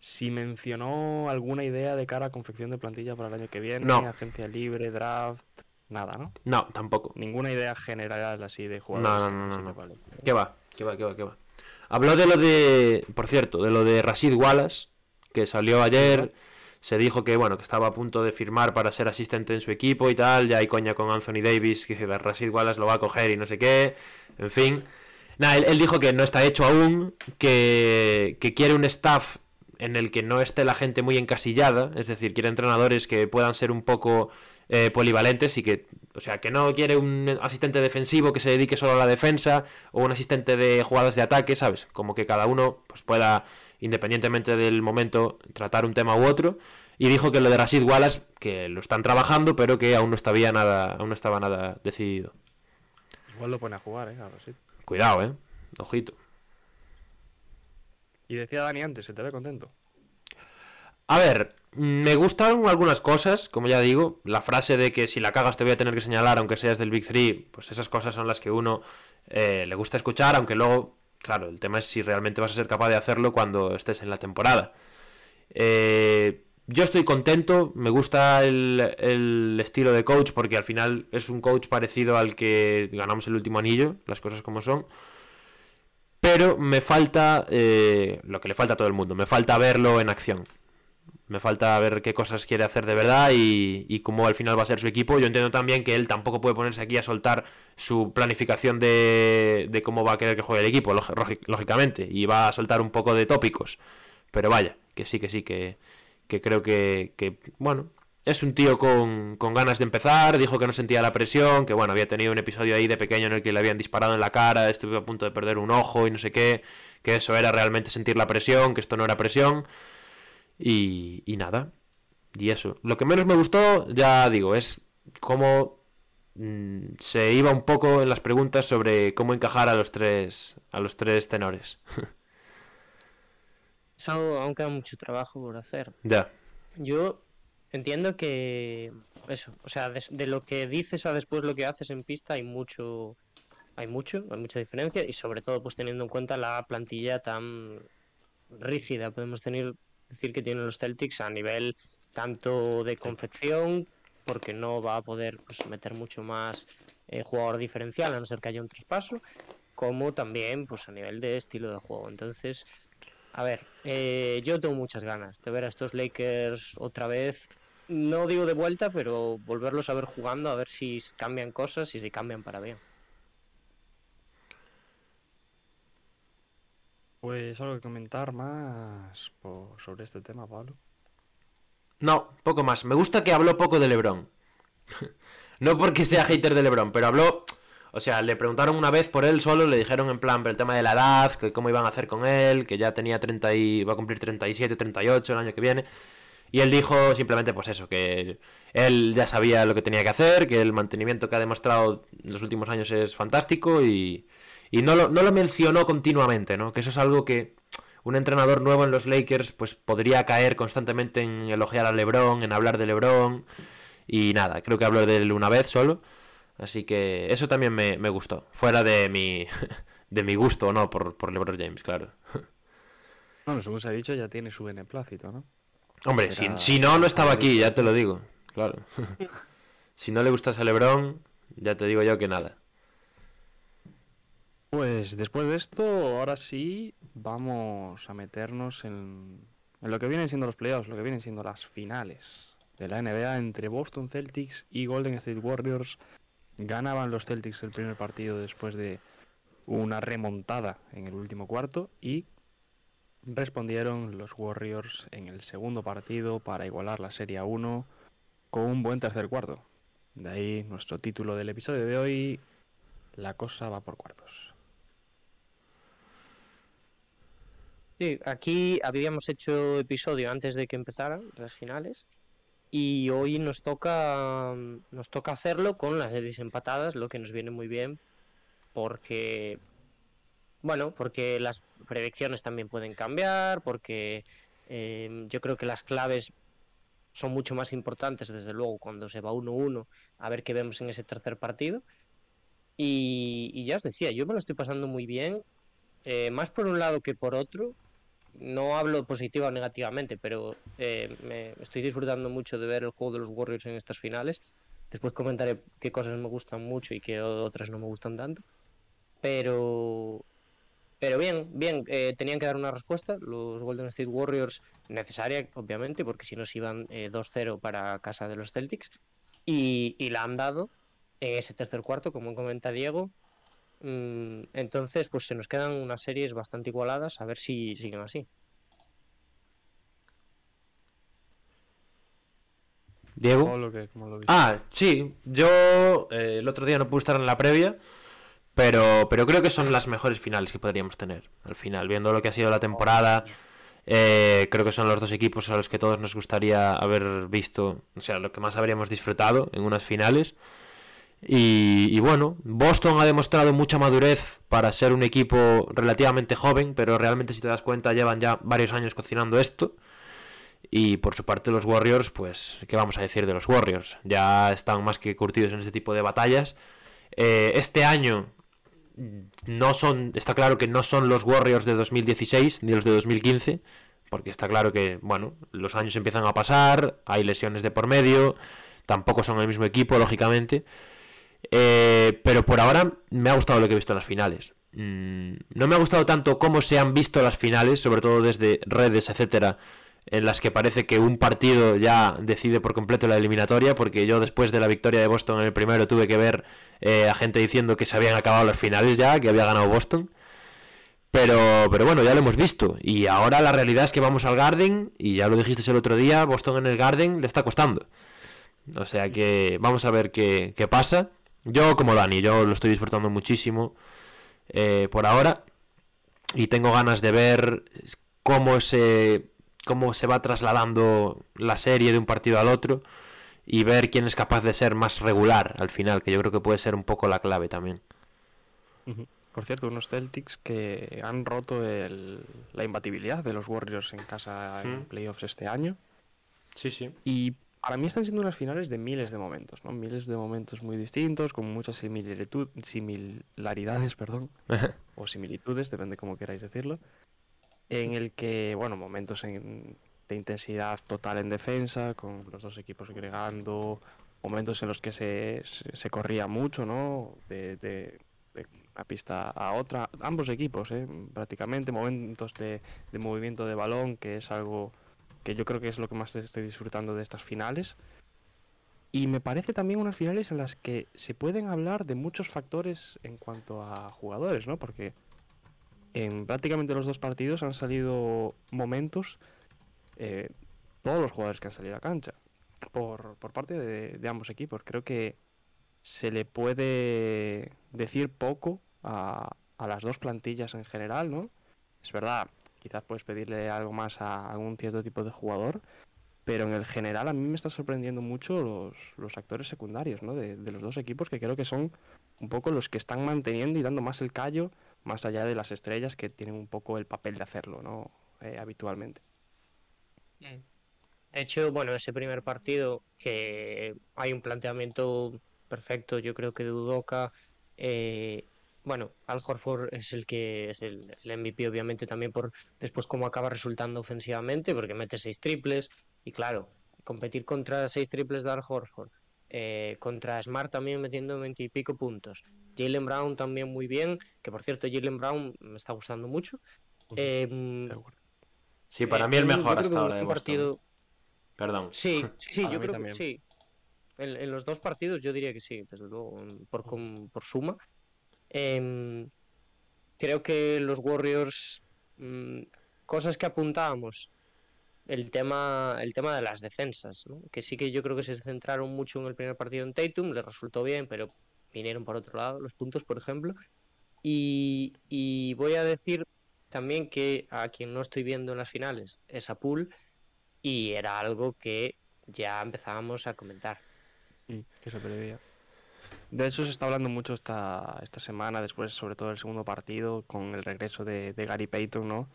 Si mencionó alguna idea de cara a confección de plantilla para el año que viene, No. agencia libre, draft, nada, ¿no? No, tampoco. Ninguna idea general así de jugadores. no, no, no, no. te vale. ¿Qué va? ¿Qué va? ¿Qué va? ¿Qué va? Habló de lo de, por cierto, de lo de Rashid Wallace, que salió ayer. Se dijo que, bueno, que estaba a punto de firmar para ser asistente en su equipo y tal. Ya hay coña con Anthony Davis, que Rashid Wallace lo va a coger y no sé qué. En fin. Nada, él, él dijo que no está hecho aún, que, que quiere un staff en el que no esté la gente muy encasillada, es decir, quiere entrenadores que puedan ser un poco eh, polivalentes y que, o sea, que no quiere un asistente defensivo que se dedique solo a la defensa o un asistente de jugadas de ataque, ¿sabes? Como que cada uno pues pueda, independientemente del momento, tratar un tema u otro. Y dijo que lo de Rashid Wallace, que lo están trabajando, pero que aún no estaba nada, aún no estaba nada decidido. Igual lo pone a jugar, ¿eh? Ahora sí. Cuidado, eh. Ojito. Y decía Dani antes, se te ve contento. A ver, me gustaron algunas cosas, como ya digo, la frase de que si la cagas te voy a tener que señalar, aunque seas del Big Three, pues esas cosas son las que uno eh, le gusta escuchar, aunque luego, claro, el tema es si realmente vas a ser capaz de hacerlo cuando estés en la temporada. Eh, yo estoy contento, me gusta el, estilo de coach porque al final es un coach parecido al que ganamos el último anillo, las cosas como son. Pero me falta eh, lo que le falta a todo el mundo, me falta verlo en acción. Me falta ver qué cosas quiere hacer de verdad y, y cómo al final va a ser su equipo. Yo entiendo también que él tampoco puede ponerse aquí a soltar su planificación de, de cómo va a querer que juegue el equipo, lógi- lógi- lógicamente, y va a soltar un poco de tópicos. Pero vaya, que sí, que sí, que, que creo que, que, bueno, es un tío con, con ganas de empezar, dijo que no sentía la presión, que bueno, había tenido un episodio ahí de pequeño en el que le habían disparado en la cara, estuve a punto de perder un ojo y no sé qué, que eso era realmente sentir la presión, que esto no era presión. Y, y nada. Y eso. Lo que menos me gustó, ya digo, es cómo mm, se iba un poco en las preguntas sobre cómo encajar a los tres, a los tres tenores. Eso aún queda mucho trabajo por hacer. ya. Yo entiendo que eso, o sea, des- de, lo que dices a después lo que haces en pista hay mucho, hay mucho, hay mucha diferencia y sobre todo pues teniendo en cuenta la plantilla tan rígida, podemos tener, decir que tienen los Celtics a nivel tanto de confección porque no va a poder pues, meter mucho más eh, jugador diferencial, a no ser que haya un traspaso, como también pues, a nivel de estilo de juego. Entonces, a ver, eh, yo tengo muchas ganas de ver a estos Lakers otra vez. No digo de vuelta, pero volverlos a ver jugando, a ver si cambian cosas y si cambian para bien. Pues algo que comentar más po- sobre este tema, Pablo. No, poco más. Me gusta que habló poco de LeBron. no porque sea hater de LeBron, pero habló. O sea, le preguntaron una vez por él solo, le dijeron en plan por el tema de la edad, que cómo iban a hacer con él, que ya tenía 30 y va a cumplir 37, 38 el año que viene. Y él dijo simplemente pues eso, que él ya sabía lo que tenía que hacer, que el mantenimiento que ha demostrado en los últimos años es fantástico y, y no, lo, no lo mencionó continuamente, ¿no? Que eso es algo que un entrenador nuevo en los Lakers pues podría caer constantemente en elogiar a LeBron, en hablar de LeBron y nada, creo que habló de él una vez solo. Así que eso también me, me gustó, fuera de mi de mi gusto no por, por LeBron James, claro. Bueno, según se ha dicho, ya tiene su beneplácito, ¿no? Hombre, si, si no, no estaba aquí, ya te lo digo, claro. si no le gustas a LeBron, ya te digo yo que nada. Pues después de esto, ahora sí vamos a meternos en, en lo que vienen siendo los playoffs, lo que vienen siendo las finales de la NBA entre Boston Celtics y Golden State Warriors. Ganaban los Celtics el primer partido después de una remontada en el último cuarto y respondieron los Warriors en el segundo partido para igualar la Serie a 1 con un buen tercer cuarto. De ahí nuestro título del episodio de hoy, La cosa va por cuartos. Sí, aquí habíamos hecho episodio antes de que empezaran las finales y hoy nos toca nos toca hacerlo con las series empatadas, lo que nos viene muy bien porque bueno, porque las predicciones también pueden cambiar, porque eh, yo creo que las claves son mucho más importantes desde luego cuando se va 1-1 a ver qué vemos en ese tercer partido. Y, y ya os decía, yo me lo estoy pasando muy bien, eh, más por un lado que por otro. No hablo positiva o negativamente, pero eh, me estoy disfrutando mucho de ver el juego de los Warriors en estas finales. Después comentaré qué cosas me gustan mucho y qué otras no me gustan tanto. Pero, pero bien, bien, eh, tenían que dar una respuesta. Los Golden State Warriors, necesaria, obviamente, porque si no se iban eh, 2-0 para casa de los Celtics. Y, y la han dado en ese tercer cuarto, como comenta Diego. Mm, entonces, pues se nos quedan unas series bastante igualadas, a ver si siguen así. Diego. Pablo, ¿qué- cómo lo viste? Ah, sí, yo eh, el otro día no pude estar en la previa, pero, pero creo que son las mejores finales que podríamos tener. Al final, viendo lo que ha sido la temporada, eh, creo que son los dos equipos a los que todos nos gustaría haber visto, o sea, lo que más habríamos disfrutado en unas finales. Y, bueno, Boston ha demostrado mucha madurez para ser un equipo relativamente joven, pero realmente si te das cuenta llevan ya varios años cocinando esto. Y por su parte los Warriors, pues, ¿qué vamos a decir de los Warriors? Ya están más que curtidos en este tipo de batallas. Eh, este año no son, está claro que no son los Warriors de 2016 ni los de 2015, porque está claro que, bueno, los años empiezan a pasar, hay lesiones de por medio, tampoco son el mismo equipo, lógicamente. Eh, pero por ahora me ha gustado lo que he visto en las finales. Mm, no me ha gustado tanto cómo se han visto las finales, sobre todo desde redes, etcétera, en las que parece que un partido ya decide por completo la eliminatoria, porque yo después de la victoria de Boston en el primero tuve que ver eh, a gente diciendo que se habían acabado las finales ya, que había ganado Boston. Pero, pero bueno, ya lo hemos visto. Y ahora la realidad es que vamos al Garden, y ya lo dijiste el otro día, Boston en el Garden le está costando. O sea que vamos a ver qué, qué pasa. Yo como Dani, yo lo estoy disfrutando muchísimo eh, por ahora. Y tengo ganas de ver cómo se, cómo se va trasladando la serie de un partido al otro. Y ver quién es capaz de ser más regular al final, que yo creo que puede ser un poco la clave también. Por cierto, unos Celtics que han roto el- la imbatibilidad de los Warriors en casa en playoffs este año. Sí, sí. Y para mí están siendo unas finales de miles de momentos, ¿no? Miles de momentos muy distintos, con muchas similiritud- similaridades, perdón, o similitudes, depende cómo queráis decirlo, en el que, bueno, momentos en- de intensidad total en defensa, con los dos equipos agregando, momentos en los que se, se, se corría mucho, ¿no? De, de, de una pista a otra, ambos equipos, ¿eh? prácticamente, momentos de, de movimiento de balón, que es algo que yo creo que es lo que más estoy disfrutando de estas finales. Y me parece también unas finales en las que se pueden hablar de muchos factores en cuanto a jugadores, ¿no? Porque en prácticamente los dos partidos han salido momentos, eh, todos los jugadores que han salido a cancha, por, por parte de, de ambos equipos. Creo que se le puede decir poco a, a las dos plantillas en general, ¿no? Es verdad, quizás puedes pedirle algo más a algún cierto tipo de jugador, pero en el general a mí me está sorprendiendo mucho los, actores secundarios ¿no? de, los dos equipos que creo que son un poco los que están manteniendo y dando más el callo más allá de las estrellas que tienen un poco el papel de hacerlo ¿no? Eh, habitualmente. De hecho, bueno, ese primer partido que hay un planteamiento perfecto, yo creo que de Udoka, eh, bueno, Al Horford es el que es el, el, MVP, obviamente, también por después cómo acaba resultando ofensivamente, porque mete seis triples, y claro, competir contra seis triples de Al Horford, eh, contra Smart también metiendo veintipico puntos. Jalen Brown también muy bien, que por cierto, Jalen Brown me está gustando mucho. Eh, sí, para mí el mejor hasta ahora de partido... Perdón. Sí, sí, sí yo creo también. que sí. En, en, los dos partidos yo diría que sí, desde luego, por, por suma. Eh, creo que los Warriors, mmm, cosas que apuntábamos, el tema, el tema de las defensas, ¿no? que sí que yo creo que se centraron mucho en el primer partido en Tatum, le resultó bien, pero vinieron por otro lado los puntos, por ejemplo. Y, voy a decir también que a quien no estoy viendo en las finales es a Pool, y era algo que ya empezábamos a comentar. Mm, que se preveía. De eso se está hablando mucho esta, esta semana, después sobre todo el segundo partido, con el regreso de, de Gary Payton, ¿no?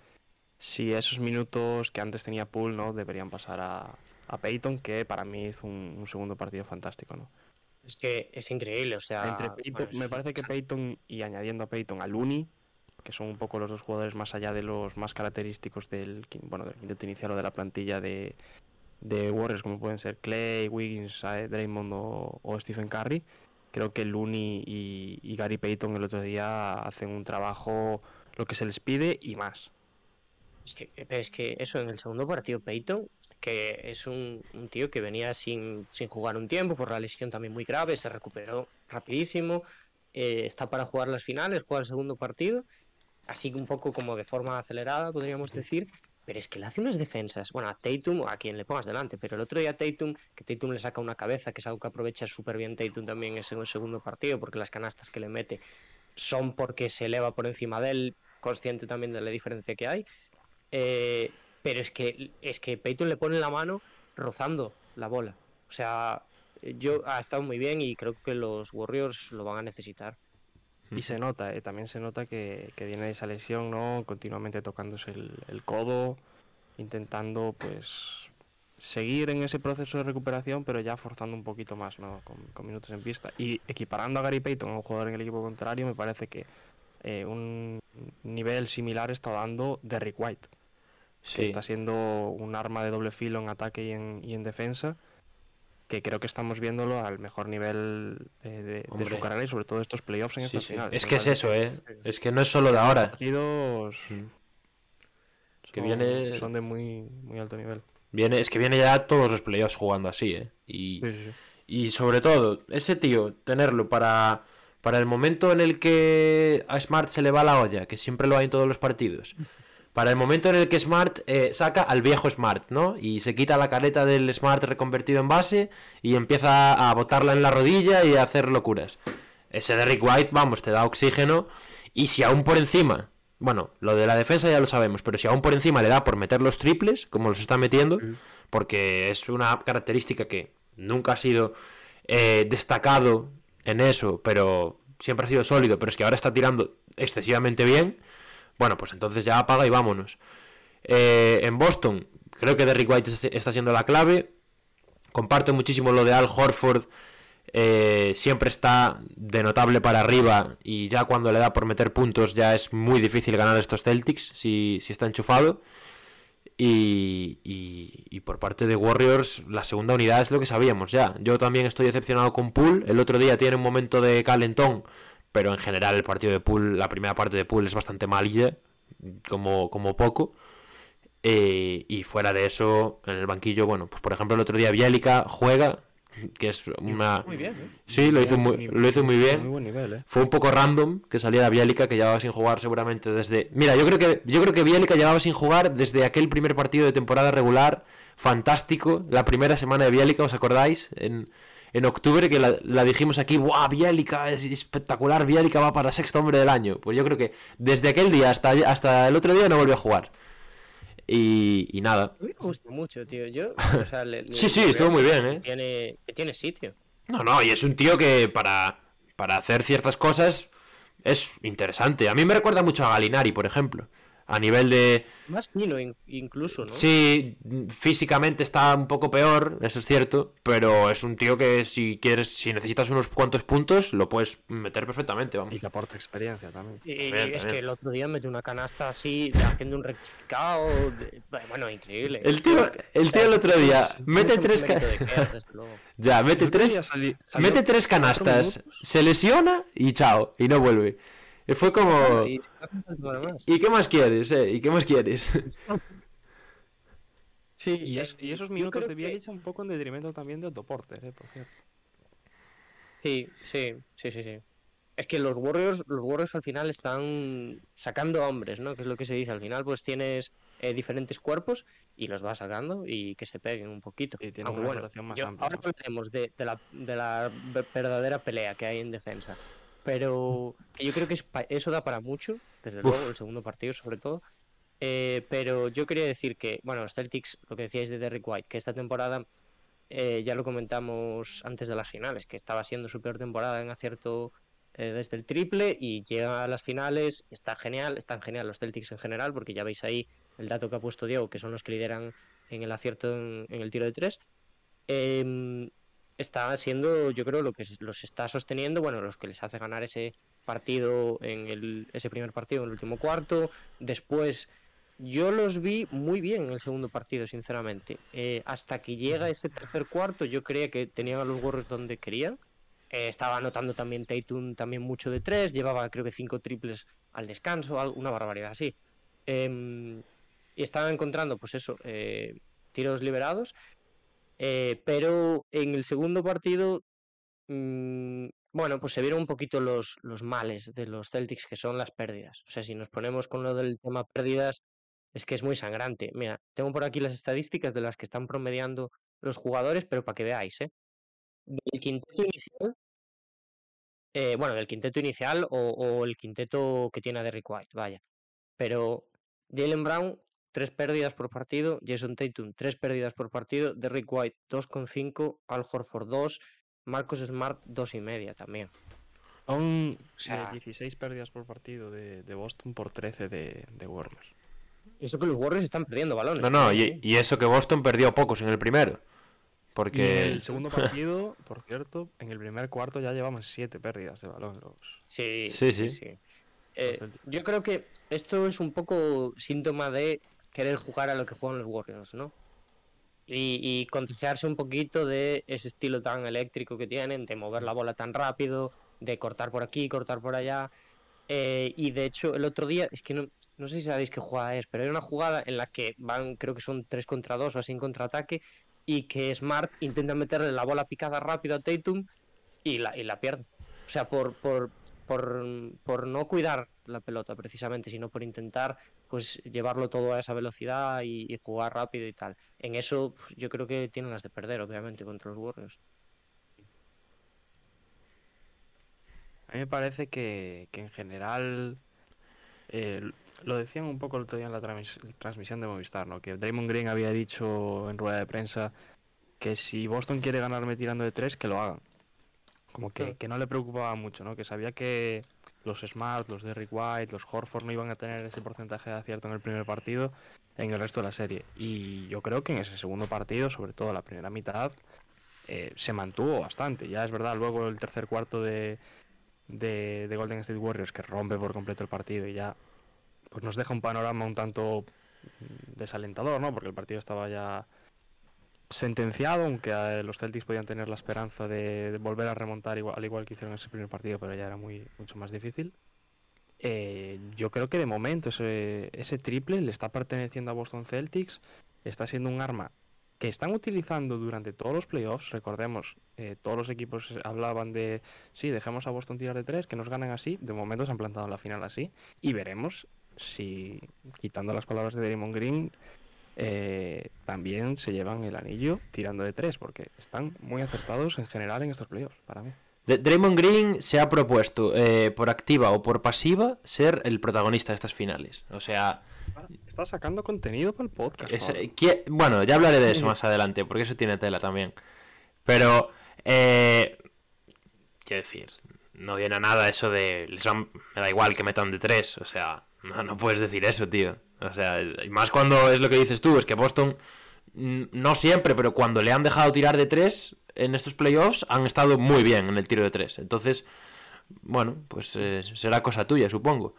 si esos minutos que antes tenía Poole no deberían pasar a, a Peyton, que para mí hizo un, un, segundo partido fantástico, ¿no? Es que es increíble, o sea... Entre pues... Me parece que Peyton, y añadiendo a Peyton a Looney, que son un poco los dos jugadores más allá de los más característicos del, bueno, del quinteto inicial o de la plantilla de, de Warriors, como pueden ser Clay, Wiggins, eh, Draymond o, o, Stephen Curry, creo que Looney y, y Gary Payton el otro día hacen un trabajo lo que se les pide y más. Es que, es que eso, en el segundo partido, Peyton, que es un, un, tío que venía sin, sin jugar un tiempo por la lesión también muy grave, se recuperó rapidísimo, eh, está para jugar las finales, juega el segundo partido, así un poco como de forma acelerada, podríamos decir, pero es que le hace unas defensas, bueno, a Tatum, a quien le pongas delante, pero el otro día Tatum, que Tatum le saca una cabeza, que es algo que aprovecha súper bien Tatum también en el segundo partido, porque las canastas que le mete son porque se eleva por encima de él, consciente también de la diferencia que hay, eh, pero es que es que Peyton le pone la mano rozando la bola. O sea, yo ha estado muy bien y creo que los Warriors lo van a necesitar. Y se nota, eh, también se nota que, que, viene de esa lesión, ¿no? Continuamente tocándose el, el, codo, intentando pues seguir en ese proceso de recuperación, pero ya forzando un poquito más, ¿no? Con, con minutos en pista. Y equiparando a Gary Payton a un jugador en el equipo contrario, me parece que eh, un nivel similar está dando Derrick White sí. que está siendo un arma de doble filo en ataque y en, y en defensa, que creo que estamos viéndolo al mejor nivel de, de, de su carrera y sobre todo estos playoffs en sí, estas sí. finales. Es que es eso, ¿eh? Es que no es solo de ahora. Partidos mm. que viene... son de muy, muy alto nivel. Viene, es que viene ya todos los playoffs jugando así, ¿eh? Y, y sobre todo, ese tío, tenerlo para, para el momento en el que a Smart se le va la olla, que siempre lo hay en todos los partidos para el momento en el que Smart eh, saca al viejo Smart, ¿no? Y se quita la careta del Smart reconvertido en base y empieza a botarla en la rodilla y a hacer locuras. Ese de Rick White, vamos, te da oxígeno. Y si aún por encima, bueno, lo de la defensa ya lo sabemos, pero si aún por encima le da por meter los triples, como los está metiendo, porque es una característica que nunca ha sido eh, destacado en eso, pero siempre ha sido sólido, pero es que ahora está tirando excesivamente bien bueno, pues entonces ya apaga y vámonos. Eh, en Boston, creo que Derrick White está siendo la clave. Comparto muchísimo lo de Al Horford. Eh, siempre está de notable para arriba y ya cuando le da por meter puntos ya es muy difícil ganar estos Celtics si, si está enchufado. Y, y- por parte de Warriors, la segunda unidad es lo que sabíamos ya. Yo también estoy decepcionado con Poole. El otro día tiene un momento de calentón, pero en general el partido de Poole, la primera parte de Poole es bastante malilla, como, como poco. Eh, y fuera de eso, en el banquillo, bueno, pues por ejemplo el otro día Bielica juega, que es una... Muy bien, ¿eh? Sí, lo hizo muy, lo hizo muy bien. Muy buen nivel, ¿eh? Fue un poco random que saliera Bielica, que llevaba sin jugar seguramente desde. Mira, yo creo que yo creo que Bielica llevaba sin jugar desde aquel primer partido de temporada regular, fantástico, la primera semana de Bielica, ¿os acordáis? En, en octubre que la, la dijimos aquí, ¡buah, Bielica! Es espectacular, Bielica va para sexto hombre del año. Pues yo creo que desde aquel día hasta, hasta el otro día no volvió a jugar. Y, y nada. A mí me gusta mucho, tío. Yo, o sea, le- le- Sí, sí, le estuvo muy bien, ¿eh? Tiene, que tiene sitio. No, no, y es un tío que para, para hacer ciertas cosas es interesante. A mí me recuerda mucho a Galinari, por ejemplo. A nivel de... Más fino in- incluso, ¿no? Sí, físicamente está un poco peor, eso es cierto, pero es un tío que si quieres, si necesitas unos cuantos puntos, lo puedes meter perfectamente, vamos. Y que aporta experiencia también. Y También, es también. que el otro día metió una canasta así, haciendo un rectificado. de- Bueno, increíble. El tío, el tío el otro día mete tres, ca- luego. ya, mete tres, salió mete tres canastas, se lesiona y chao, y no vuelve. Y Fue como, Y más. ¿y qué más quieres, eh? ¿Y qué más quieres? Sí, Y, es- y esos minutos de que- Bielica un poco en detrimento también de Otto Porter, ¿eh? Por cierto. Sí, sí, sí, sí, sí. Es que los Warriors, los Warriors al final están sacando hombres, ¿no? Que es lo que se dice. Al final, pues tienes eh, diferentes cuerpos y los vas sacando y que se peguen un poquito. Tienen Aunque una bueno, más yo- amplia, ahora ¿no? hablaremos de, de la, de la ver- verdadera pelea que hay en defensa. Pero que yo creo que es pa- eso da para mucho, desde Uf. luego, el segundo partido sobre todo. Eh, pero yo quería decir que, bueno, los Celtics, lo que decíais de Derrick White, que esta temporada eh, ya lo comentamos antes de las finales, que estaba siendo su peor temporada en acierto eh, desde el triple y llega a las finales, está genial, están genial los Celtics en general, porque ya veis ahí el dato que ha puesto Diego, que son los que lideran en el acierto en, en el tiro de tres. Está siendo, yo creo, lo que los está sosteniendo, bueno, los que les hace ganar ese partido en el, ese primer partido en el último cuarto. Después, yo los vi muy bien en el segundo partido, sinceramente. Eh, hasta que llega ese tercer cuarto, yo creía que tenían a los Warriors donde querían. Eh, estaba anotando también Tatum también mucho de tres, llevaba creo que cinco triples al descanso, una barbaridad así. Em, y estaban encontrando, pues eso, eh, tiros liberados. Eh, pero en el segundo partido, mm, bueno, pues se vieron un poquito los, los males de los Celtics, que son las pérdidas. O sea, si nos ponemos con lo del tema pérdidas, es que es muy sangrante. Mira, tengo por aquí las estadísticas de las que están promediando los jugadores, pero para que veáis, ¿eh? Del quinteto inicial, eh, bueno, del quinteto inicial o, o el quinteto que tiene a Derrick White, vaya. Pero Jalen Brown, tres pérdidas por partido. Jason Tatum, tres pérdidas por partido. Derrick White, 2,5. Al Horford, 2. Marcus Smart, dos y media también. Aún O sea- de 16 pérdidas por partido de, de Boston por 13 de, de Warriors. Eso que los Warriors están perdiendo balones. No, no, también, y, y eso que Boston perdió pocos en el primero. Y en Porque... el segundo partido, por cierto, en el primer cuarto ya llevamos 7 pérdidas de balón. Los... Sí, Sí, sí, sí. sí. Eh, yo creo que esto es un poco síntoma de querer jugar a lo que juegan los Warriors, ¿no? Y, y un poquito de ese estilo tan eléctrico que tienen, de mover la bola tan rápido, de cortar por aquí, cortar por allá. Eh, y de hecho, el otro día, es que no, no sé si sabéis qué jugada es, pero hay una jugada en la que van, creo que son 3 contra 2 o así en contraataque, y que Smart intenta meterle la bola picada rápido a Tatum y la, y la pierde. O sea, por, por, por, por no cuidar la pelota precisamente, sino por intentar pues llevarlo todo a esa velocidad y, y jugar rápido y tal. En eso pues, yo creo que tienen las de perder, obviamente, contra los Warriors. A mí me parece que, que en general eh, lo decían un poco el otro día en la transmisión de Movistar, ¿no? Que Draymond Green había dicho en rueda de prensa que si Boston quiere ganarme tirando de tres, que lo hagan. Como que, que no le preocupaba mucho, ¿no? Que sabía que los Smart, los Derrick White, los Horford no iban a tener ese porcentaje de acierto en el primer partido en el resto de la serie. Y yo creo que en ese segundo partido, sobre todo la primera mitad, eh, se mantuvo bastante. Ya es verdad, luego el tercer cuarto de, de, de Golden State Warriors que rompe por completo el partido y ya pues nos deja un panorama un tanto desalentador, ¿no? Porque el partido estaba ya sentenciado, aunque eh, los Celtics podían tener la esperanza de, volver a remontar igual, al igual que hicieron ese primer partido, pero ya era muy mucho más difícil. Eh, yo creo que de momento ese, triple le está perteneciendo a Boston Celtics, está siendo un arma que están utilizando durante todos los playoffs. Recordemos, eh, todos los equipos hablaban de, sí, dejemos a Boston tirar de tres, que nos ganen así. De momento se han plantado en la final así. Y veremos si, quitando las palabras de Draymond Green, eh, también se llevan el anillo tirando de tres, porque están muy acertados en general en estos playoffs, para mí. Draymond Green se ha propuesto, eh, por activa o por pasiva, ser el protagonista de estas finales. O sea, Está sacando contenido para el podcast. es- bueno, ya hablaré de eso más adelante, porque eso tiene tela también. Pero, eh, quiero decir, no viene a nada eso de, les han- me da igual que metan de tres, o sea, no, no puedes decir eso, tío. O sea, más cuando es lo que dices tú, es que Boston, no siempre, pero cuando le han dejado tirar de tres en estos playoffs, han estado muy bien en el tiro de tres. Entonces, bueno, pues eh, será cosa tuya, supongo.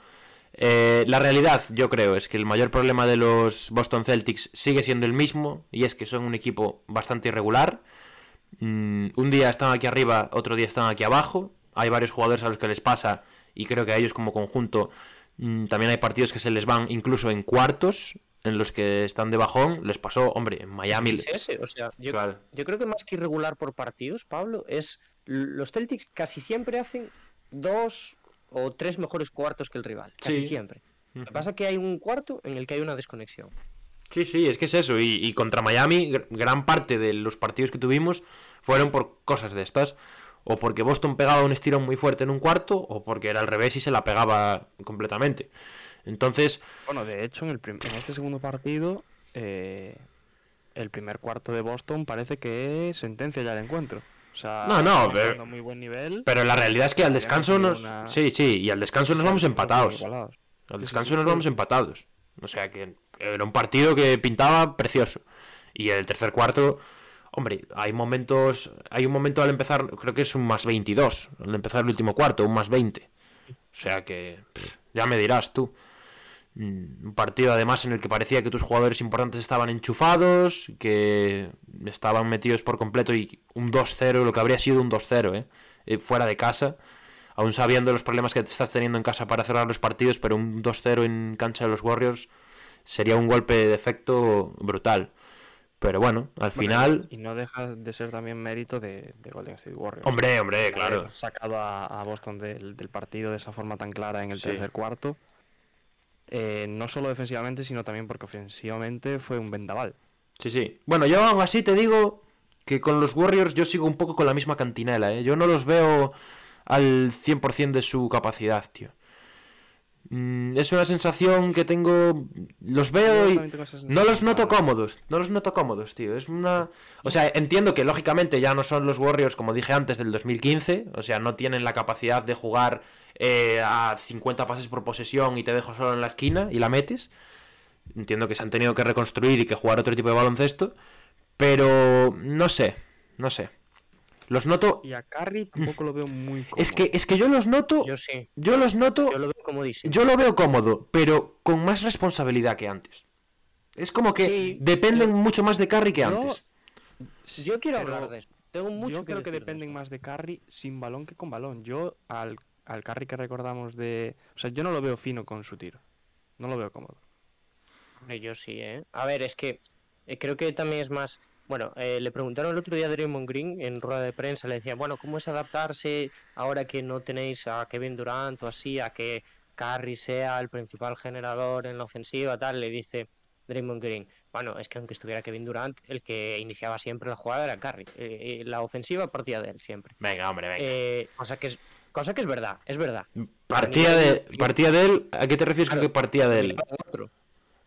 Eh, la realidad, yo creo, es que el mayor problema de los Boston Celtics sigue siendo el mismo, y es que son un equipo bastante irregular. Mm, un día están aquí arriba, otro día están aquí abajo. Hay varios jugadores a los que les pasa, y creo que a ellos como conjunto también hay partidos que se les van incluso en cuartos, en los que están de bajón. Les pasó, hombre, en Miami. Es ese, o sea, yo, Claro. yo creo que más que irregular por partidos, Pablo, es los Celtics casi siempre hacen dos o tres mejores cuartos que el rival, casi Sí. siempre. Lo que pasa es que hay un cuarto en el que hay una desconexión. Sí, sí, es que es eso. Y, y contra Miami, gr- gran parte de los partidos que tuvimos fueron por cosas de estas. O porque Boston pegaba un estirón muy fuerte en un cuarto, o porque era al revés y se la pegaba completamente. Entonces, Bueno, de hecho, en, el en este segundo partido, eh, el primer cuarto de Boston parece que sentencia ya el encuentro. O sea, No, no, pero- muy buen nivel. pero la realidad es que al descanso nos... una- Sí, sí, y al descanso nos vamos empatados. Al descanso nos vamos empatados. O sea que era un partido que pintaba precioso. Y el tercer cuarto, hombre, hay momentos. Hay un momento al empezar, creo que es un más 22. Al empezar el último cuarto, un más 20. O sea que ya me dirás tú. Mm, Un partido además en el que parecía que tus jugadores importantes estaban enchufados, que estaban metidos por completo y un 2-0, lo que habría sido un 2-0, ¿eh? Eh, fuera de casa aún sabiendo los problemas que te estás teniendo en casa para cerrar los partidos, pero un 2-0 en cancha de los Warriors sería un golpe de efecto brutal. Pero bueno, al Bueno, final... Y no deja de ser también mérito de, de Golden State Warriors. Hombre, hombre, claro. Sacado a, a Boston del, del partido de esa forma tan clara en el Sí. tercer cuarto. Eh, no solo defensivamente, sino también porque ofensivamente fue un vendaval. Sí, sí. Bueno, yo aún así te digo que con los Warriors yo sigo un poco con la misma cantinela, ¿eh? Yo no los veo al 100% de su capacidad, tío. Mm, es una sensación que tengo... Los veo y... No los noto cómodos, no los noto cómodos, tío. Es una... O sea, entiendo que lógicamente ya no son los Warriors, como dije antes, del 2015. O sea, no tienen la capacidad de jugar eh, a 50 pases por posesión y te dejo solo en la esquina y la metes. Entiendo que se han tenido que reconstruir y que jugar otro tipo de baloncesto. Pero no sé, no sé. Los noto... Y a Curry tampoco lo veo muy cómodo. Es que, es que yo los noto... Yo sí, Yo los noto... yo lo veo comodísimo. Yo lo veo cómodo, pero con más responsabilidad que antes. Es como que Sí, dependen mucho más de Curry que yo- antes. Yo quiero Pero hablar de eso. Tengo mucho Yo creo que de dependen eso. más de Curry sin balón que con balón. Yo al, al Curry que recordamos de... O sea, yo no lo veo fino con su tiro. No lo veo cómodo. Yo sí, ¿eh? A ver, es que eh, creo que también es más. Bueno, eh, le preguntaron el otro día a Draymond Green en rueda de prensa, le decían, bueno, ¿cómo es adaptarse ahora que no tenéis a Kevin Durant o así, a que Curry sea el principal generador en la ofensiva, tal? Le dice Draymond Green, bueno, es que aunque estuviera Kevin Durant, el que iniciaba siempre la jugada era Curry. Eh, eh, la ofensiva partía de él siempre. Venga, hombre, venga. Eh, cosa, que es, cosa que es verdad, es verdad. partía, de, partía de él. ¿A qué te refieres con que partía de él? Otro.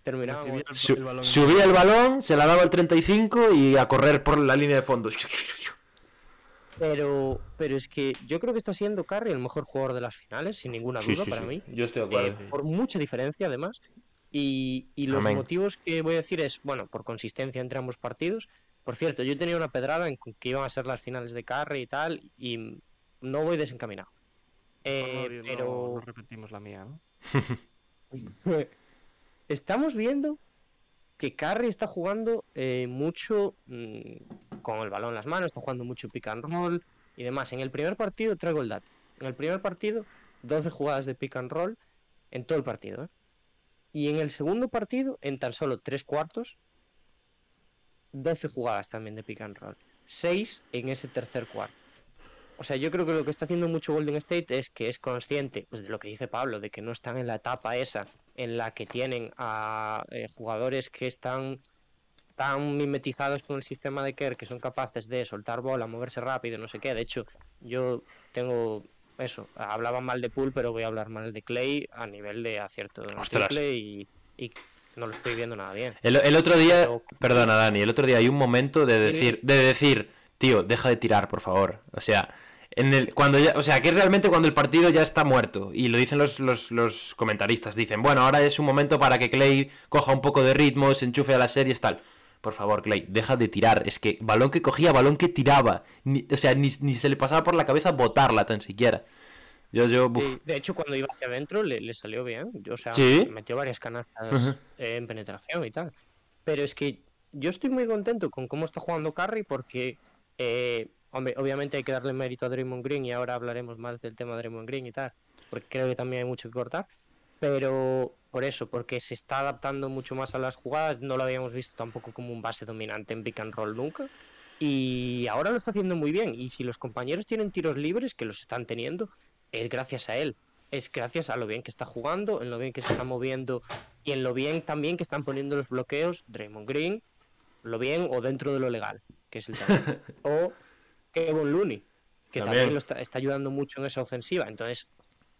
Terminaba Recibía otro. el- Su- el balón. subía el balón, se la daba al 35 y a correr por la línea de fondo. Pero, pero es que yo creo que está siendo Curry el mejor jugador de las finales, sin ninguna duda para mí. Yo estoy de Eh, por mucha diferencia, además. Y, y los Amén. motivos que voy a decir es, bueno, por consistencia entre ambos partidos. Por cierto, yo tenía una pedrada en que iban a ser las finales de Curry y tal, y no voy desencaminado. Eh, No, no, pero no repetimos la mía, ¿no? estamos viendo que Curry está jugando eh, mucho mm, con el balón en las manos, está jugando mucho pick and roll y demás. En el primer partido, traigo el dato. En el primer partido, 12 jugadas de pick and roll en todo el partido. ¿eh? Y en el segundo partido, en tan solo 3 cuartos, 12 jugadas también de pick and roll. 6 en ese tercer cuarto. O sea, yo creo que lo que está haciendo mucho Golden State es que es consciente pues, de lo que dice Pablo, de que no están en la etapa esa en la que tienen a eh, jugadores que están tan mimetizados con el sistema de Kerr que son capaces de soltar bola, moverse rápido, no sé qué. De hecho, yo tengo eso, hablaba mal de Pool, pero voy a hablar mal de Clay a nivel de acierto triple y, y no lo estoy viendo nada bien. El, el otro día, Pero- perdona Dani, el otro día hay un momento de decir, de decir, tío, deja de tirar, por favor. O sea, en el, cuando ya, o sea, que es realmente cuando el partido ya está muerto. Y lo dicen los, los, los comentaristas, dicen, bueno, ahora es un momento para que Clay coja un poco de ritmo, se enchufe a las series, tal. Por favor, Clay, deja de tirar. Es que balón que cogía, balón que tiraba. Ni- o sea, ni, ni se le pasaba por la cabeza botarla tan siquiera. Yo, yo. Sí, de hecho, cuando iba hacia adentro le, le salió bien. O sea, Sí. metió varias canastas eh, en penetración y tal. Pero es que yo estoy muy contento con cómo está jugando Curry porque, eh, hombre, obviamente hay que darle mérito a Draymond Green y ahora hablaremos más del tema de Draymond Green y tal, porque creo que también hay mucho que cortar. Pero por eso, porque se está adaptando mucho más a las jugadas, no lo habíamos visto tampoco como un base dominante en pick and roll nunca. Y ahora lo está haciendo muy bien. Y si los compañeros tienen tiros libres, que los están teniendo, es gracias a él. Es gracias a lo bien que está jugando, en lo bien que se está moviendo y en lo bien también que están poniendo los bloqueos Draymond Green, lo bien o dentro de lo legal, que es el tema. o Kevin Looney, que también, También. lo está, está ayudando mucho en esa ofensiva. Entonces,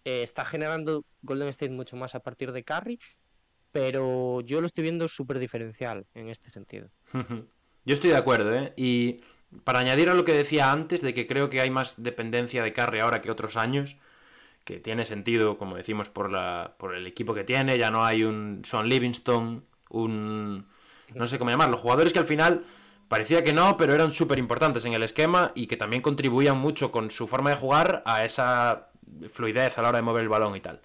eh, está generando Golden State mucho más a partir de Curry, pero yo lo estoy viendo súper diferencial en este sentido. Yo estoy de acuerdo, ¿eh? Y para añadir a lo que decía antes, de que creo que hay más dependencia de Curry ahora que otros años, que tiene sentido, como decimos, por, la, por el equipo que tiene, ya no hay un Sean Livingston, un... no sé cómo llamarlo, jugadores que al final parecía que no, pero eran súper importantes en el esquema y que también contribuían mucho con su forma de jugar a esa fluidez a la hora de mover el balón y tal.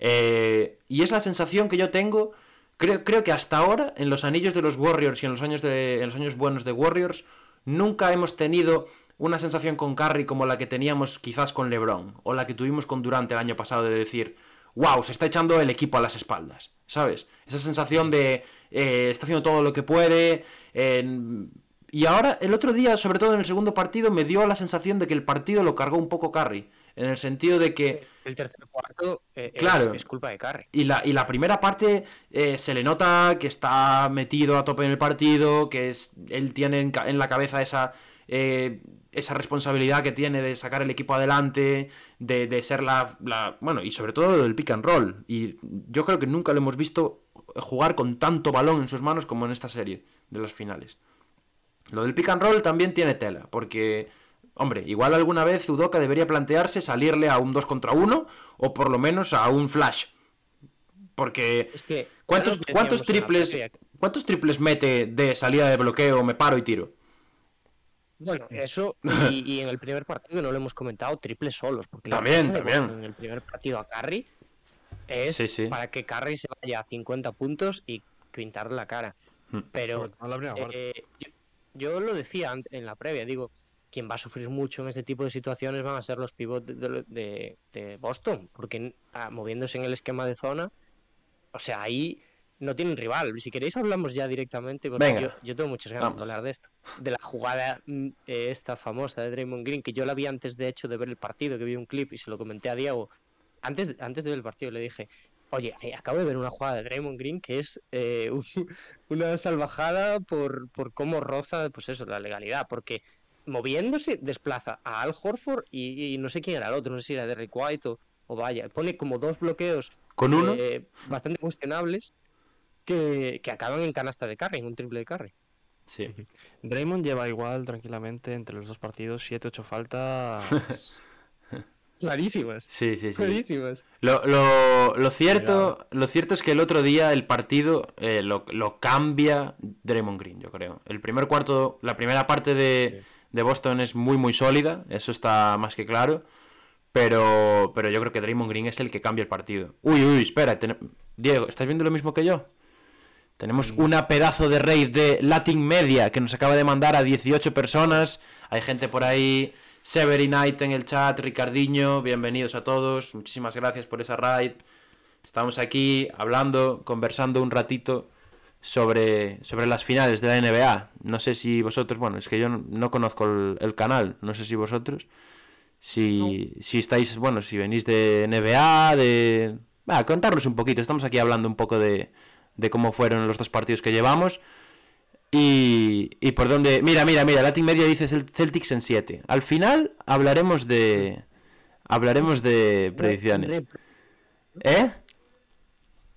Eh, y es la sensación que yo tengo. Creo, creo que hasta ahora, en los anillos de los Warriors y en los años en los años buenos de Warriors, nunca hemos tenido una sensación con Curry como la que teníamos quizás con LeBron. O la que tuvimos con Durant el año pasado de decir. Wow, se está echando el equipo a las espaldas. ¿Sabes? Esa sensación de. eh, está haciendo todo lo que puede. y ahora, el otro día, sobre todo en el segundo partido, me dio la sensación de que el partido lo cargó un poco Curry. En el sentido de que. El tercer cuarto eh, es- Claro. es, culpa de Curry. Y la, y la primera parte eh, se le nota que está metido a tope en el partido, que es, él tiene en, en la cabeza esa, eh, esa responsabilidad que tiene de sacar el equipo adelante, de, de ser la, la- Bueno, y sobre todo lo del pick and roll. Y yo creo que nunca lo hemos visto jugar con tanto balón en sus manos como en esta serie de las finales. Lo del pick and roll también tiene tela, porque, hombre, igual alguna vez Udoka debería plantearse salirle a un 2 contra 1 o por lo menos a un flash. Porque, Es que. ¿cuántos, cuántos triples cuántos triples mete de salida de bloqueo, me paro y tiro? Bueno, eso, y, y en el primer partido no lo hemos comentado, triples solos, porque También, también. En el primer partido a Curry es Sí, sí. para que Curry se vaya a 50 puntos y pintarle la cara. Hmm. Pero eh, yo, yo lo decía en la previa, digo, quien va a sufrir mucho en este tipo de situaciones van a ser los pivots de, de- de- de Boston, porque ah, moviéndose en el esquema de zona, o sea, ahí no tienen rival. Si queréis hablamos ya directamente, porque Venga. yo, yo tengo muchas ganas Vamos. de hablar de esto. De la jugada mm, eh, esta famosa de Draymond Green, que yo la vi antes de hecho de ver el partido, que vi un clip y se lo comenté a Diego. Antes, de- antes de ver el partido le dije, oye, eh, acabo de ver una jugada de Draymond Green que es eh, un- una salvajada por, por cómo roza, pues eso, la legalidad, porque moviéndose desplaza a Al Horford y, y no sé quién era el otro, no sé si era Derrick White o, o vaya, pone como dos bloqueos ¿Con uno? eh, bastante cuestionables que, que acaban en canasta de carry, en un triple de carry. Sí. Draymond lleva igual tranquilamente entre los dos partidos 7-8 faltas. Clarísimas. Sí, sí, sí. Clarísimas. Lo, lo- lo cierto, lo cierto es que el otro día el partido eh, lo, lo cambia Draymond Green, yo creo. El primer cuarto, la primera parte de, de Boston es muy, muy sólida, eso está más que claro. Pero, pero yo creo que Draymond Green es el que cambia el partido. Uy, uy, espera. ten- Diego, ¿estás viendo lo mismo que yo? Tenemos una pedazo de raid de Latin Media que nos acaba de mandar a 18 personas. Hay gente por ahí. Severy Knight en el chat, Ricardiño, bienvenidos a todos. Muchísimas gracias por esa raid. Estamos aquí hablando, conversando un ratito sobre, sobre las finales de la NBA. No sé si vosotros, bueno, es que yo no, no conozco el, el canal, no sé si vosotros, si, si estáis, bueno, si venís de NBA, de... Va, contarnos un poquito, estamos aquí hablando un poco de, de cómo fueron los dos partidos que llevamos. Y, y por dónde... Mira, mira, mira, Latin Media dice el Celtics en 7. Al final hablaremos de... Hablaremos de predicciones. Re- ¿Eh?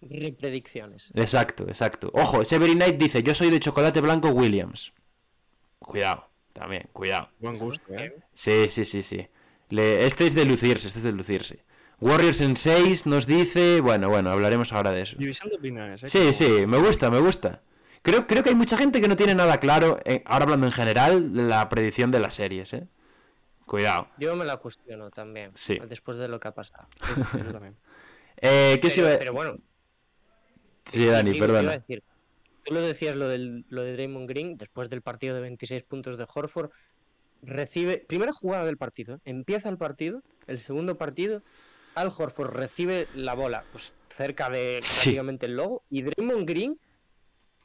re- predicciones. Exacto, exacto. Ojo, Severin Knight dice, yo soy de chocolate blanco Williams. Cuidado, también, cuidado. Buen gusto, ¿eh? Sí, sí, sí, sí. Le- Este es de lucirse, este es de lucirse. Warriors en 6 nos dice... Bueno, bueno, hablaremos ahora de eso. División de opiniones, ¿eh? Sí, Como- sí, me gusta, me gusta. Creo, creo que hay mucha gente que no tiene nada claro, eh, ahora hablando en general, de la predicción de las series, ¿eh? Cuidado. Yo me la cuestiono también. Sí. Después de lo que ha pasado. Yo también. Eh, ¿Qué se Pero, iba a- pero bueno, Sí, Dani, decir, tú lo decías lo, del, lo de Draymond Green, después del partido de 26 puntos de Horford, recibe, primera jugada del partido, ¿eh? empieza el partido, el segundo partido, Al Horford recibe la bola, pues cerca de Sí. prácticamente el logo, y Draymond Green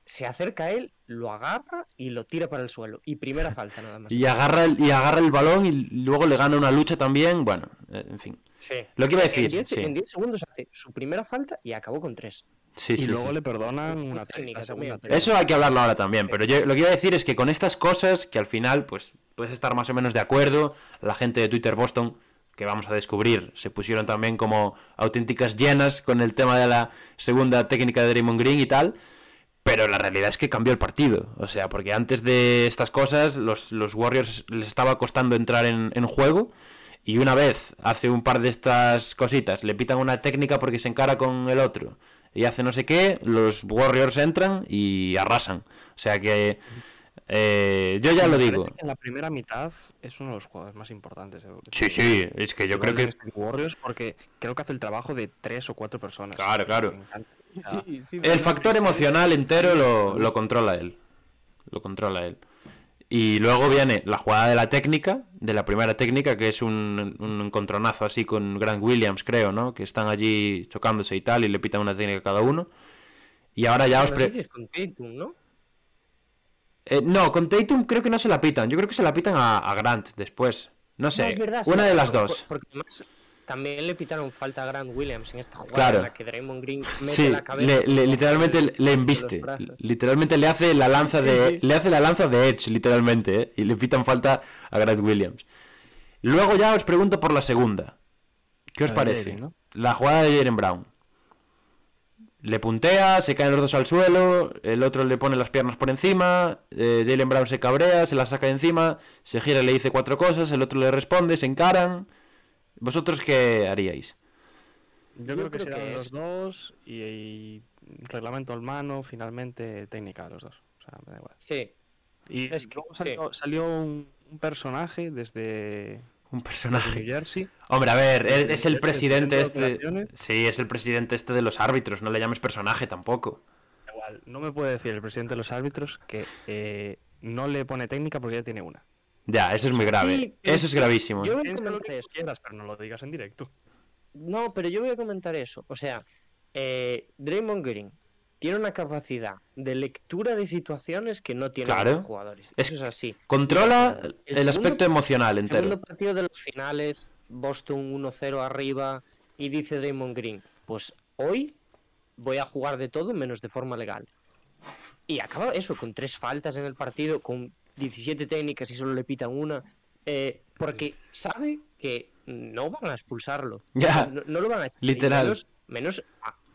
se acerca a él, lo agarra y lo tira para el suelo. Y primera falta nada más. Y agarra, el, y agarra el balón y luego le gana una lucha también. Bueno, eh, en fin. Sí. Lo que iba a En decir. 10 sí. en 10 segundos hace su primera falta y acabó con 3. Sí, y sí, luego sí. le perdonan Una técnica segunda. Eso hay que hablarlo ahora también, pero yo lo que iba a decir es que con estas cosas, que al final, pues, puedes estar más o menos de acuerdo, la gente de Twitter Boston, que vamos a descubrir, se pusieron también como auténticas llenas con el tema de la segunda técnica de Draymond Green y tal, pero la realidad es que cambió el partido, o sea, porque antes de estas cosas, los, los Warriors les estaba costando entrar en, en juego, y una vez hace un par de estas cositas, le pitan una técnica porque se encara con el otro y hace no sé qué, los Warriors entran y arrasan. O sea que eh, yo ya Me lo digo. que En la primera mitad es uno de los jugadores más importantes. de- de Sí, sí, es que yo creo que... Warriors porque creo que hace el trabajo de tres o cuatro personas. Claro, claro. Sí, sí, El factor emocional entero lo, lo controla él. Lo controla él. Y luego viene la jugada de la técnica, de la primera técnica, que es un, un encontronazo así con Grant Williams, creo, ¿no? Que están allí chocándose y tal, y le pitan una técnica a cada uno. Y ahora ya os... Pre- con Tatum, ¿no? Eh, no, con Tatum creo que no se la pitan. Yo creo que se la pitan a, a Grant después. No sé, No, es verdad, sí, una de las por- dos. por- Porque además también le pitaron falta a Grant Williams en esta jugada Claro. en la que Draymond Green mete Sí, la cabeza. le, le- con literalmente le- embiste. Literalmente le hace la lanza Sí, de. sí. Le hace la lanza de Edge, literalmente, ¿eh? Y le pitan falta a Grant Williams. Luego ya os pregunto por la segunda. ¿Qué os parece? La jugada de Jaren Brown. Le puntea, se caen los dos al suelo, el otro le pone las piernas por encima, eh, Jalen Brown se cabrea, se la saca de encima, se gira y le dice cuatro cosas, el otro le responde, se encaran. ¿Vosotros qué haríais? Yo, creo que creo serán que los es- dos y, y reglamento al mano, finalmente técnica los dos. O sea, me da igual. Sí, Y Es que- luego salió, salió un, un personaje desde Un personaje. Jersey. Hombre, a ver, él es el ¿Es el presidente presidente de este. Sí, es el presidente este de los árbitros, no le llames personaje tampoco. Igual, no me puede decir el presidente de los árbitros que eh, no le pone técnica porque ya tiene una. Ya, eso es muy grave. Sí, Eso es gravísimo. yo voy a lo comentar que eso. quieras, pero no lo digas en directo. No, pero yo voy a comentar eso. O sea, eh, Draymond Green tiene una capacidad de lectura de situaciones que no tienen Claro. los jugadores. Es- Eso es así. Controla El el, segundo- aspecto emocional El entero. segundo partido de los finales, Boston 1-0 arriba y dice Draymond Green, pues hoy voy a jugar de todo menos de forma legal. Y acaba eso, con tres faltas en el partido, con 17 técnicas y solo le pitan una, eh, porque sabe que no van a expulsarlo. Ya, no, no lo van a literal. Menos, menos,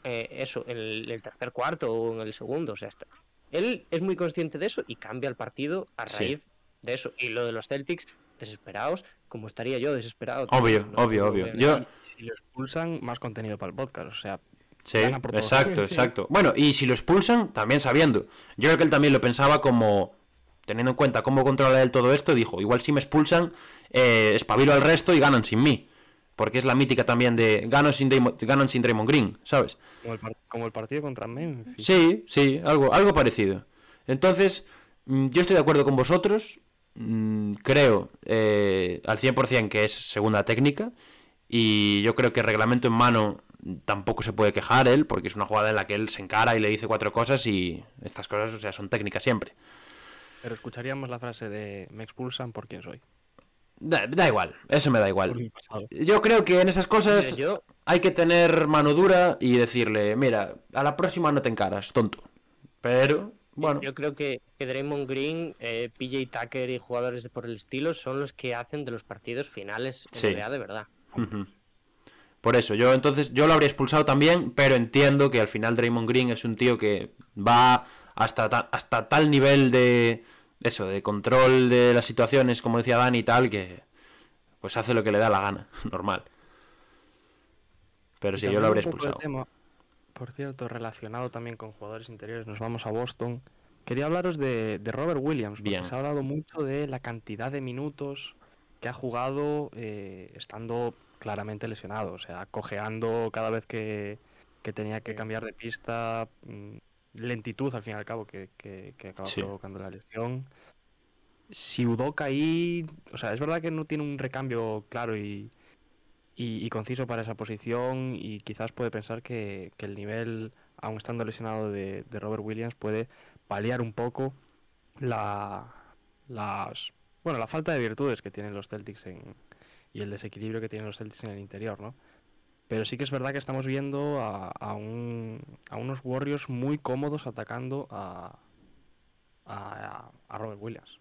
eh, eso, en el, el tercer cuarto o en el segundo. O sea, está. Él es muy consciente de eso y cambia el partido a Sí. raíz de eso. Y lo de los Celtics, desesperados, como estaría yo desesperado. Obvio, también, ¿no? obvio, obvio. Yo, Si lo expulsan, más contenido para el podcast. O sea, Sí, exacto, Sí. exacto. Bueno, y si lo expulsan, también sabiendo. Yo creo que él también lo pensaba como, teniendo en cuenta cómo controla él todo esto, dijo, igual si me expulsan, eh, espabilo al resto y ganan sin mí. Porque es la mítica también de ganan sin, Damon- sin Draymond Green, ¿sabes? Como el, par- como el partido contra Memphis. Sí, sí, algo, algo parecido. Entonces, mm, yo estoy de acuerdo con vosotros. mm, Creo eh, al 100% que es segunda técnica. Y yo creo que reglamento en mano tampoco se puede quejar él, porque es una jugada en la que él se encara y le dice cuatro cosas y estas cosas, o sea, son técnicas siempre. Pero escucharíamos la frase de me expulsan por quién soy. Da, da igual, eso me da igual. Yo creo que en esas cosas Mira, yo, hay que tener mano dura y decirle, mira, a la próxima no te encaras, tonto. Pero, bueno, yo creo que, que Draymond Green, eh, PJ Tucker y jugadores de por el estilo son los que hacen de los partidos finales Sí. NBA de verdad. Por eso, yo entonces, yo lo habría expulsado también, pero entiendo que al final Draymond Green es un tío que va hasta, ta- hasta tal nivel de eso, de control de las situaciones, como decía Dani y tal, que pues hace lo que le da la gana, normal. Pero sí, yo lo habría expulsado. tema, por cierto, relacionado también con jugadores interiores, nos vamos a Boston. Quería hablaros de, de Robert Williams, porque Bien. se ha hablado mucho de la cantidad de minutos que ha jugado eh, estando claramente lesionado, o sea, cojeando cada vez que, que tenía que cambiar de pista, mm, lentitud al fin y al cabo que, que, que acaba Sí. provocando la lesión. Si Udoka ahí, o sea, es verdad que no tiene un recambio claro y, y, y conciso para esa posición y quizás puede pensar que, que el nivel, aun estando lesionado de, de Robert Williams, puede paliar un poco la, las, bueno, la falta de virtudes que tienen los Celtics en, y el desequilibrio que tienen los Celtics en el interior, ¿no? Pero sí que es verdad que estamos viendo a, a, un- a unos Warriors muy cómodos atacando a, a, a Robert Williams.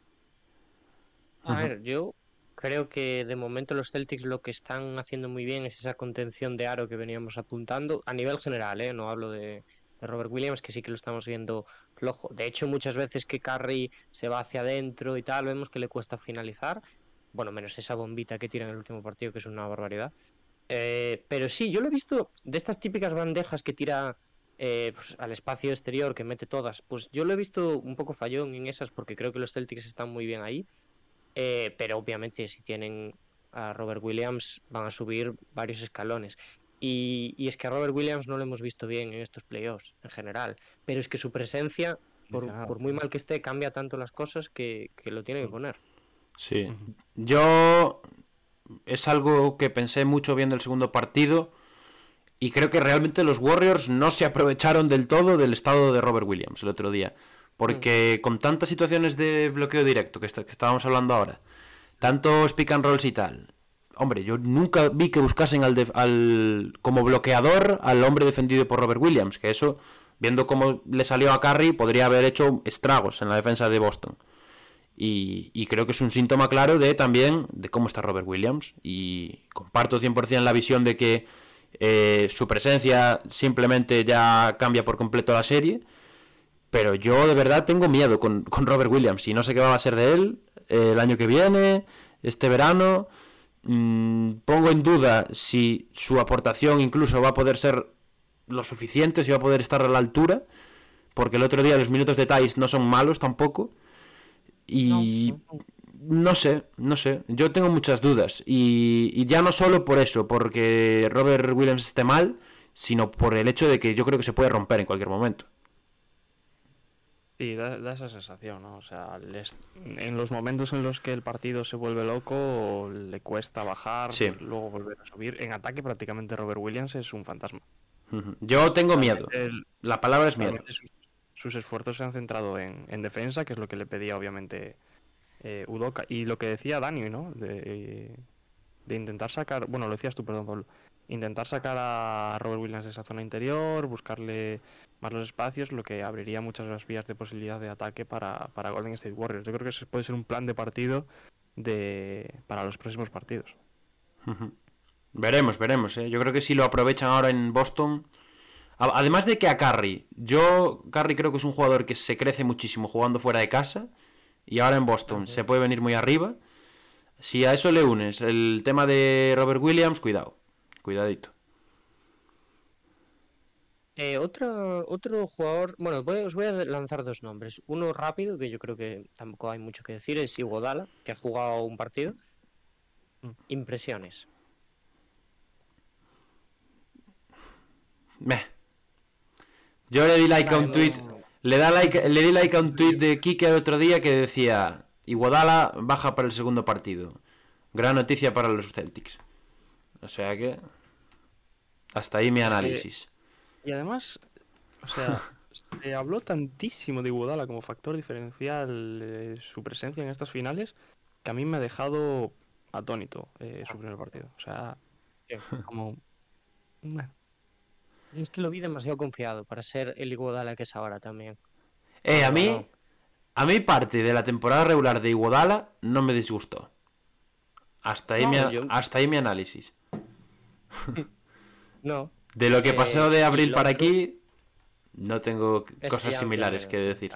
A ver, yo creo que de momento los Celtics lo que están haciendo muy bien es esa contención de aro que veníamos apuntando a nivel general, ¿eh? No hablo de, de Robert Williams, que sí que lo estamos viendo flojo. De hecho, muchas veces que Curry se va hacia adentro y tal, vemos que le cuesta finalizar. Bueno, menos esa bombita que tira en el último partido, que es una barbaridad. Eh, pero sí, yo lo he visto de estas típicas bandejas que tira eh, pues, al espacio exterior, que mete todas. Pues yo lo he visto un poco fallón en esas porque creo que los Celtics están muy bien ahí. Eh, pero obviamente si tienen a Robert Williams van a subir varios escalones. Y, y es que a Robert Williams no lo hemos visto bien en estos playoffs en general. Pero es que su presencia, por, por muy mal que esté, cambia tanto las cosas que, que lo tiene que poner. Sí. Yo es algo que pensé mucho viendo el segundo partido y creo que realmente los Warriors no se aprovecharon del todo del estado de Robert Williams el otro día. Porque con tantas situaciones de bloqueo directo que, está- que estábamos hablando ahora, tantos pick and rolls y tal, hombre, yo nunca vi que buscasen al, al como bloqueador al hombre defendido por Robert Williams, que eso, viendo cómo le salió a Curry, podría haber hecho estragos en la defensa de Boston. Y, creo que es un síntoma claro de también de cómo está Robert Williams. Y comparto 100% la visión de que eh, su presencia simplemente ya cambia por completo la serie. Pero yo de verdad tengo miedo con, con Robert Williams y no sé qué va a ser de él eh, el año que viene, este verano. Mm, pongo en duda si su aportación incluso va a poder ser lo suficiente, si va a poder estar a la altura. Porque el otro día los minutos de Thais no son malos tampoco. Y no sé, no sé. Yo tengo muchas dudas. Y, y ya no solo por eso, porque Robert Williams esté mal, sino por el hecho de que yo creo que se puede romper en cualquier momento. Sí, da, da esa sensación, ¿no? O sea, les- en los momentos en los que el partido se vuelve loco, le cuesta bajar, Sí. luego volver a subir. En ataque prácticamente Robert Williams es un fantasma. Yo tengo miedo. El- La palabra es miedo. sus, sus esfuerzos se han centrado en, en defensa, que es lo que le pedía obviamente eh, Udoka. Y lo que decía Dani, ¿no? De, de intentar sacar, bueno, lo decías tú, perdón, Pablo. Intentar sacar a Robert Williams de esa zona interior, buscarle más los espacios, lo que abriría muchas las vías de posibilidad de ataque para, para Golden State Warriors. Yo creo que ese puede ser un plan de partido de, para los próximos partidos. Veremos, veremos. ¿eh? Yo creo que si lo aprovechan ahora en Boston. Además de que a Curry, yo Curry creo que es un jugador que se crece muchísimo jugando fuera de casa y ahora en Boston se puede venir muy arriba. Si a eso le unes el tema de Robert Williams, cuidado, cuidadito. Eh, otro, otro jugador, bueno, voy- os voy a lanzar dos nombres. Uno rápido, que yo creo que tampoco hay mucho que decir, es Iguodala, que ha jugado un partido. Mm. Impresiones. Meh. Yo le di like a un tweet. Le, da like, le di like a un tweet de Kike el otro día que decía: Iguodala baja para el segundo partido. Gran noticia para los Celtics. O sea que. Hasta ahí mi análisis. Y además, o sea, se habló tantísimo de Iguodala como factor diferencial eh, su presencia en estas finales que a mí me ha dejado atónito eh, su primer partido. O sea, como... Meh. Es que lo vi demasiado confiado para ser el Iguodala que es ahora también. Eh, a mí. no. A mí parte de la temporada regular de Iguodala no me disgustó. Hasta ahí, No, mi, yo- hasta ahí mi análisis. No. De lo que Eh, pasó de abril para otro- aquí, no tengo cosas similares que decir.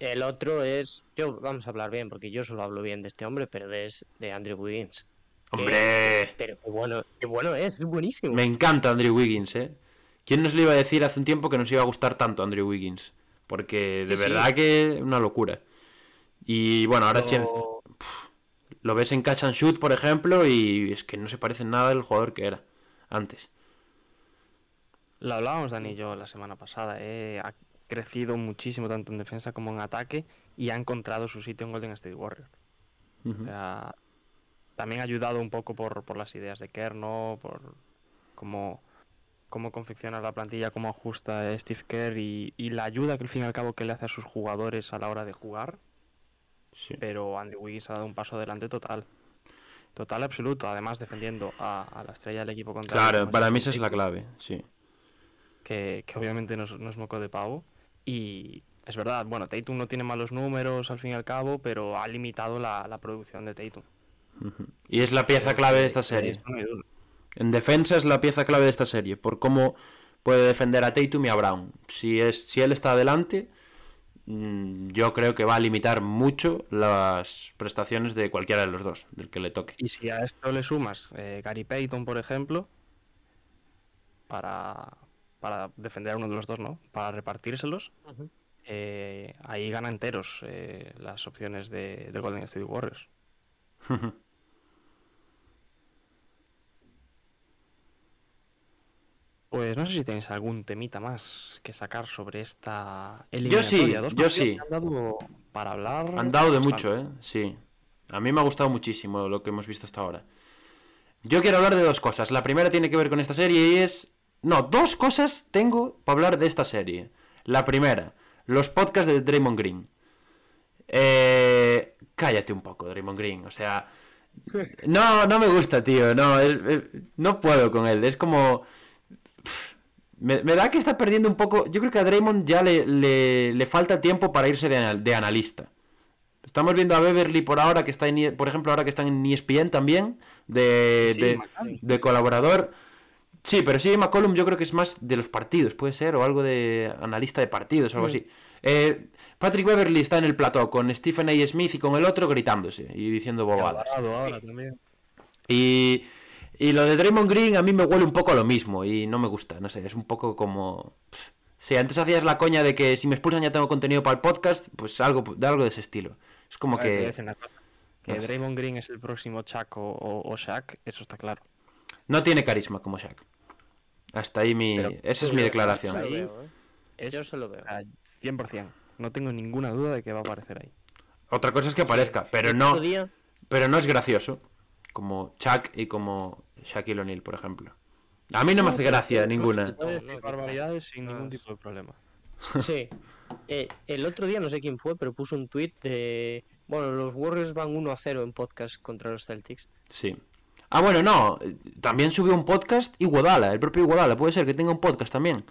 El otro es. Yo, vamos a hablar bien, porque yo solo hablo bien de este hombre, pero de, es- de Andrew Wiggins. ¡Hombre! Pero qué bueno, qué bueno es, es buenísimo. Me encanta Andrew Wiggins, ¿eh? ¿Quién nos lo iba a decir hace un tiempo que nos iba a gustar tanto Andrew Wiggins? Porque de Sí, sí. verdad que una locura. Y bueno, ahora lo ves en Catch and Shoot, por ejemplo, y es que no se parece nada al jugador que era antes. Lo hablábamos Dani y yo la semana pasada. eh, Ha crecido muchísimo tanto en defensa como en ataque y ha encontrado su sitio en Golden State Warriors. O sea, también ha ayudado un poco por, por las ideas de Kerno, por cómo, cómo confecciona la plantilla, cómo ajusta Steve Kerr y, y la ayuda que al fin y al cabo que le hace a sus jugadores a la hora de jugar. Sí. Pero Andy Wiggins ha dado un paso adelante total. Total absoluto, además defendiendo a, a la estrella del equipo contrario. Claro, para mí esa es la clave, sí. Que, que obviamente no es, no es moco de pavo. Y es verdad, bueno, Tatum no tiene malos números al fin y al cabo, pero ha limitado la, la producción de Tatum. Y es la pieza clave de esta serie. En defensa es la pieza clave de esta serie, por cómo puede defender a Tatum y a Brown. Si, es, si él está adelante, mm, yo creo que va a limitar mucho las prestaciones de cualquiera de los dos, del que le toque. Y si a esto le sumas eh, Gary Payton, por ejemplo, para, para defender a uno de los dos, ¿no? Para repartírselos, eh, ahí gana enteros eh, las opciones de, de Golden State Warriors. Pues no sé si tenéis algún temita más que sacar sobre esta Yo sí, eliminatoria. Dos yo sí. Han dado para hablar. Han dado de mucho, ¿eh? Sí. A mí me ha gustado muchísimo lo que hemos visto hasta ahora. Yo quiero hablar de dos cosas. La primera tiene que ver con esta serie y es... No, dos cosas tengo para hablar de esta serie. La primera, los podcasts de Draymond Green. Eh... Cállate un poco, Draymond Green. O sea... No, no me gusta, tío. No, es- no puedo con él. Es como... Me, me da que está perdiendo un poco. Yo creo que a Draymond ya le, le- le falta tiempo para irse de, anal- de analista. Estamos viendo a Beverly por ahora que está en, por ejemplo, ahora que está en ESPN también, de, Sí, de, colaborador. Sí, pero sí, McCollum yo creo que es más de los partidos, puede ser, o algo de analista de partidos, o algo así. Eh, Patrick Beverly está en el plató con Stephen A. Smith y con el otro gritándose y diciendo bobadas. Alvarado ahora también. Y, y lo de Draymond Green a mí me huele un poco a lo mismo y no me gusta, no sé, es un poco como... Si antes hacías la coña de que si me expulsan ya tengo contenido para el podcast, pues algo de algo de ese estilo. Es como A ver, te voy a que decir una cosa. Que no sé. Draymond Green es el próximo Chuck o, o, o Shaq, eso está claro. no tiene carisma como Shaq. Hasta ahí mi... Pero- Esa es mi Yo declaración. se lo veo, ¿eh? Es, Yo se lo veo. o sea, 100%. No tengo ninguna duda de que va a aparecer ahí. Otra cosa es que aparezca, pero no, pero no es gracioso. Como Chuck y como Shaquille O'Neal, por ejemplo. A mí no me hace gracia ninguna. Barbaridades sin ningún tipo de problema. Sí. Eh, el otro día no sé quién fue, pero puso un tweet de. Bueno, los Warriors van 1 a 0 en podcast contra los Celtics. Sí. Ah, bueno, no. eh, También subió un podcast Iguodala, el propio Iguodala. Puede ser que tenga un podcast también.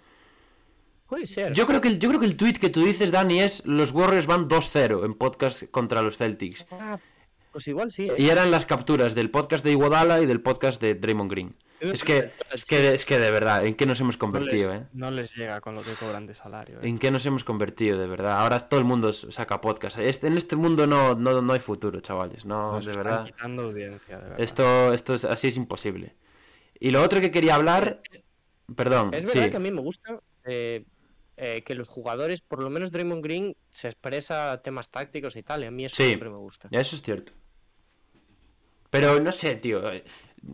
Puede ser. Yo creo que el, yo creo que el tweet que tú dices, Dani, es los Warriors van 2-0 en podcast contra los Celtics. Ah, pues igual sí. ¿eh? Y eran las capturas del podcast de Iguodala y del podcast de Draymond Green. Es que, es que, es que de verdad, ¿en qué nos hemos No convertido, les, eh? no les llega con lo que cobran de salario. eh. ¿En qué nos hemos convertido, de verdad? Ahora todo el mundo saca podcast. Este- en este mundo no, no, no hay futuro, chavales. No, Nos de están verdad. quitando audiencia, de verdad. Esto, esto es, así es imposible. Y lo otro que quería hablar. Perdón, Es verdad sí. que a mí me gusta eh, eh, que los jugadores, por lo menos Draymond Green, se expresa temas tácticos y tal. Y a mí eso Sí. siempre me gusta. Eso es cierto. Pero no sé, tío. eh,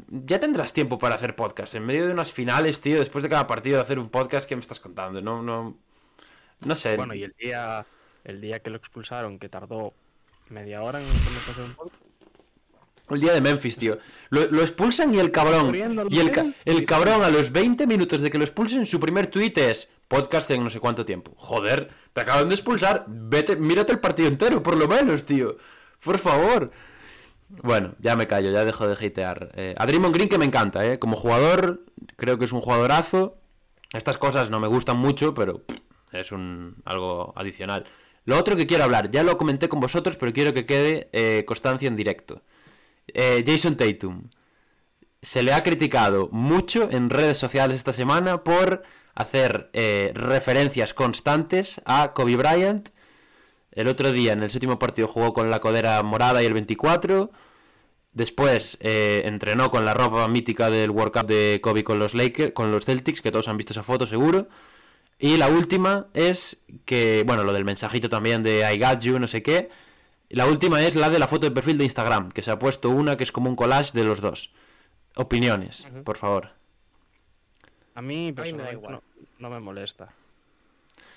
Ya tendrás tiempo para hacer podcast. En medio de unas finales, tío, después de cada partido hacer un podcast, ¿qué me estás contando? No, no. No sé. Bueno, y el día, el día que lo expulsaron, que tardó media hora en hacer un podcast. El día de Memphis, tío. Lo, lo expulsan y el cabrón. Y el, el cabrón a los 20 minutos de que lo expulsen, su primer tuit es podcast en no sé cuánto tiempo. Joder, te acaban de expulsar. Vete, mírate el partido entero, por lo menos, tío. Por favor. Bueno, ya me callo, ya dejo de hatear. Eh, a Draymond Green que me encanta, ¿eh? Como jugador, creo que es un jugadorazo. Estas cosas no me gustan mucho, pero es un algo adicional. Lo otro que quiero hablar, ya lo comenté con vosotros, pero quiero que quede eh, constancia en directo. Eh, Jason Tatum. Se le ha criticado mucho en redes sociales esta semana por hacer eh, referencias constantes a Kobe Bryant. El otro día, en el séptimo partido, jugó con la codera morada y el 24. Después eh, entrenó con la ropa mítica del World Cup de Kobe con los Lakers, con los Celtics, que todos han visto esa foto seguro. Y la última es que, bueno, lo del mensajito también de I got you, no sé qué. La última es la de la foto de perfil de Instagram, que se ha puesto una que es como un collage de los dos. Opiniones, por favor. A mí me da personalmente igual. no, no me molesta.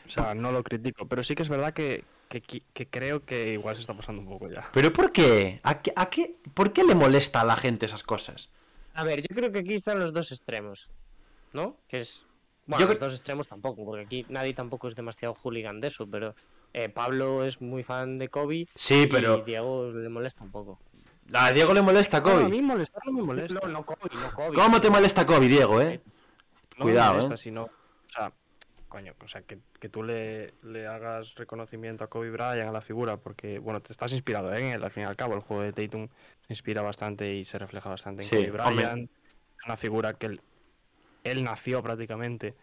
O sea, no lo critico, pero sí que es verdad que, que, creo que igual se está pasando un poco ya. ¿Pero por qué? ¿A qué, a qué? ¿Por qué le molesta a la gente esas cosas? A ver, yo creo que aquí están los dos extremos, ¿no? Que es... Bueno, Yo los dos extremos tampoco, porque aquí nadie tampoco es demasiado hooligan de eso, pero eh, Pablo es muy fan de Kobe Sí, y pero Diego le molesta un poco. a Diego le molesta No, a Kobe. mí molestar no me molesta. No, no Kobe, no Kobe. ¿Cómo te molesta Kobe, Diego, eh? No me Cuidado, molesta, eh. sino, o sea, coño, o sea, que, que tú le, le hagas reconocimiento a Kobe Bryant, a la figura, porque, bueno, te estás inspirado en él, al fin y al cabo, el juego de Tatum se inspira bastante y se refleja bastante en Sí, Kobe. Bryant, es una figura que él, él nació prácticamente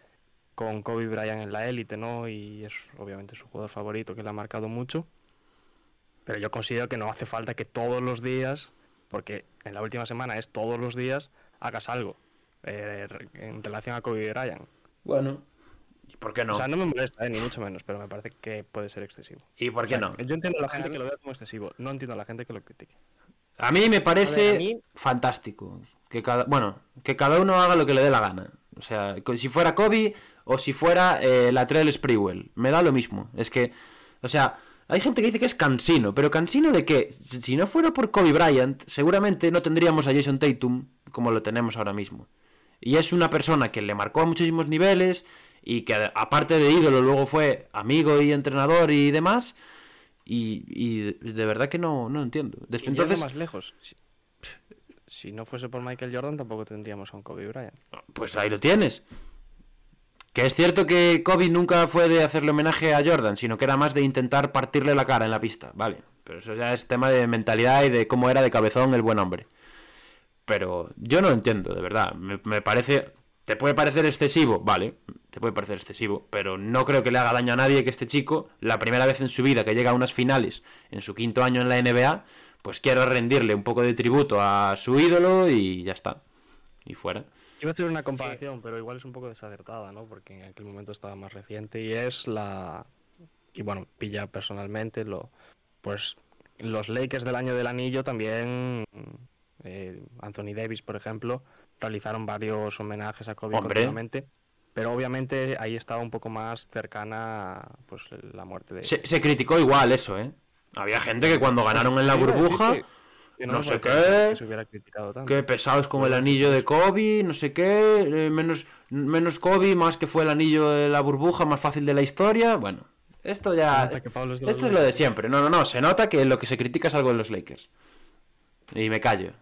con Kobe Bryant en la élite, ¿no? Y es obviamente su jugador favorito, que le ha marcado mucho, pero yo considero que no hace falta que todos los días, porque en la última semana es todos los días, hagas algo eh, en relación a Kobe Bryant. Bueno. ¿Y por qué no? O sea, no me molesta, eh, ni mucho menos, pero me parece que puede ser excesivo. ¿Y por qué O sea, no? Yo entiendo a la gente que lo vea como excesivo, no entiendo a la gente que lo critique. A mí me parece ver, mí- fantástico. Que cada, bueno, que cada uno haga lo que le dé la gana. O sea, si fuera Kobe o si fuera eh, Latrell Sprewell. Me da lo mismo. Es que, o sea, hay gente que dice que es cansino. Pero cansino de que, si no fuera por Kobe Bryant, seguramente no tendríamos a Jason Tatum como lo tenemos ahora mismo. Y es una persona que le marcó a muchísimos niveles y que aparte de ídolo luego fue amigo y entrenador y demás. Y, y de verdad que no, no entiendo. Des- Y yendo Entonces, más lejos. Si, si no fuese por Michael Jordan, tampoco tendríamos a un Kobe Bryant. Pues ahí lo tienes. Que es cierto que Kobe nunca fue de hacerle homenaje a Jordan, sino que era más de intentar partirle la cara en la pista, vale. Pero eso ya es tema de mentalidad y de cómo era de cabezón el buen hombre. Pero yo no lo entiendo, de verdad. Me, me parece. ¿Te puede parecer excesivo? Vale, te puede parecer excesivo, pero no creo que le haga daño a nadie que este chico, la primera vez en su vida que llega a unas finales en su quinto año en la NBA, pues quiera rendirle un poco de tributo a su ídolo y ya está. Y fuera. Iba a hacer una comparación, pero igual es un poco desacertada, ¿no? Porque en aquel momento estaba más reciente y es la... Y bueno, pilla personalmente lo... Pues los Lakers del año del anillo también... eh, Anthony Davis, por ejemplo, realizaron varios homenajes a Kobe Hombre. continuamente. Pero obviamente ahí estaba un poco más cercana pues la muerte de... Se, se criticó igual eso, ¿eh? Había gente que cuando ganaron en la burbuja, no sé qué, que pesados con el anillo de Kobe, no sé qué, eh, menos, menos Kobe, más que fue el anillo de la burbuja más fácil de la historia. Bueno, esto ya. es Esto es lo de siempre. No, no, no. Se nota que lo que se critica es algo de los Lakers. Y me callo.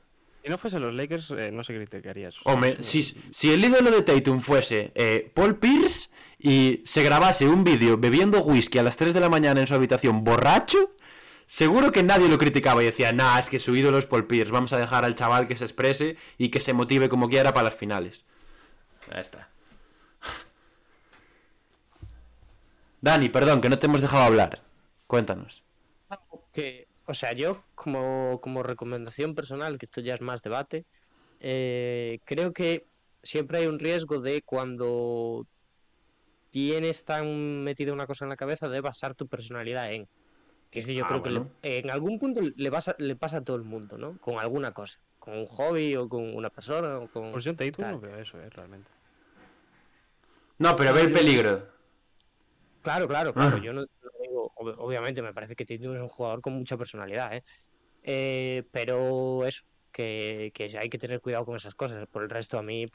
Si no fuese los Lakers, eh, no se criticaría eso. Hombre, si, si el ídolo de Tatum fuese eh, Paul Pierce y se grabase un vídeo bebiendo whisky a las 3 de la mañana en su habitación borracho, seguro que nadie lo criticaba y decía, nah, es que su ídolo es Paul Pierce, vamos a dejar al chaval que se exprese y que se motive como quiera para las finales. Ya está. Dani, perdón, que no te hemos dejado hablar. Cuéntanos. que, o sea, yo como, como recomendación personal, que esto ya es más debate, eh, creo que siempre hay un riesgo de cuando tienes tan metida una cosa en la cabeza de basar tu personalidad en. Que es que yo Ah, creo que le- en algún punto le, pasa, le pasa a todo el mundo, ¿no? Con alguna cosa. con un hobby o con una persona o con... Pues yo tal. no veo eso, eh, realmente. No, pero ve el peligro. Claro, claro, claro. Ah. Yo no, ob- obviamente me parece que Tatum es un jugador con mucha personalidad, ¿eh? Eh, pero eso, que, que hay que tener cuidado con esas cosas. Por el resto, a mí,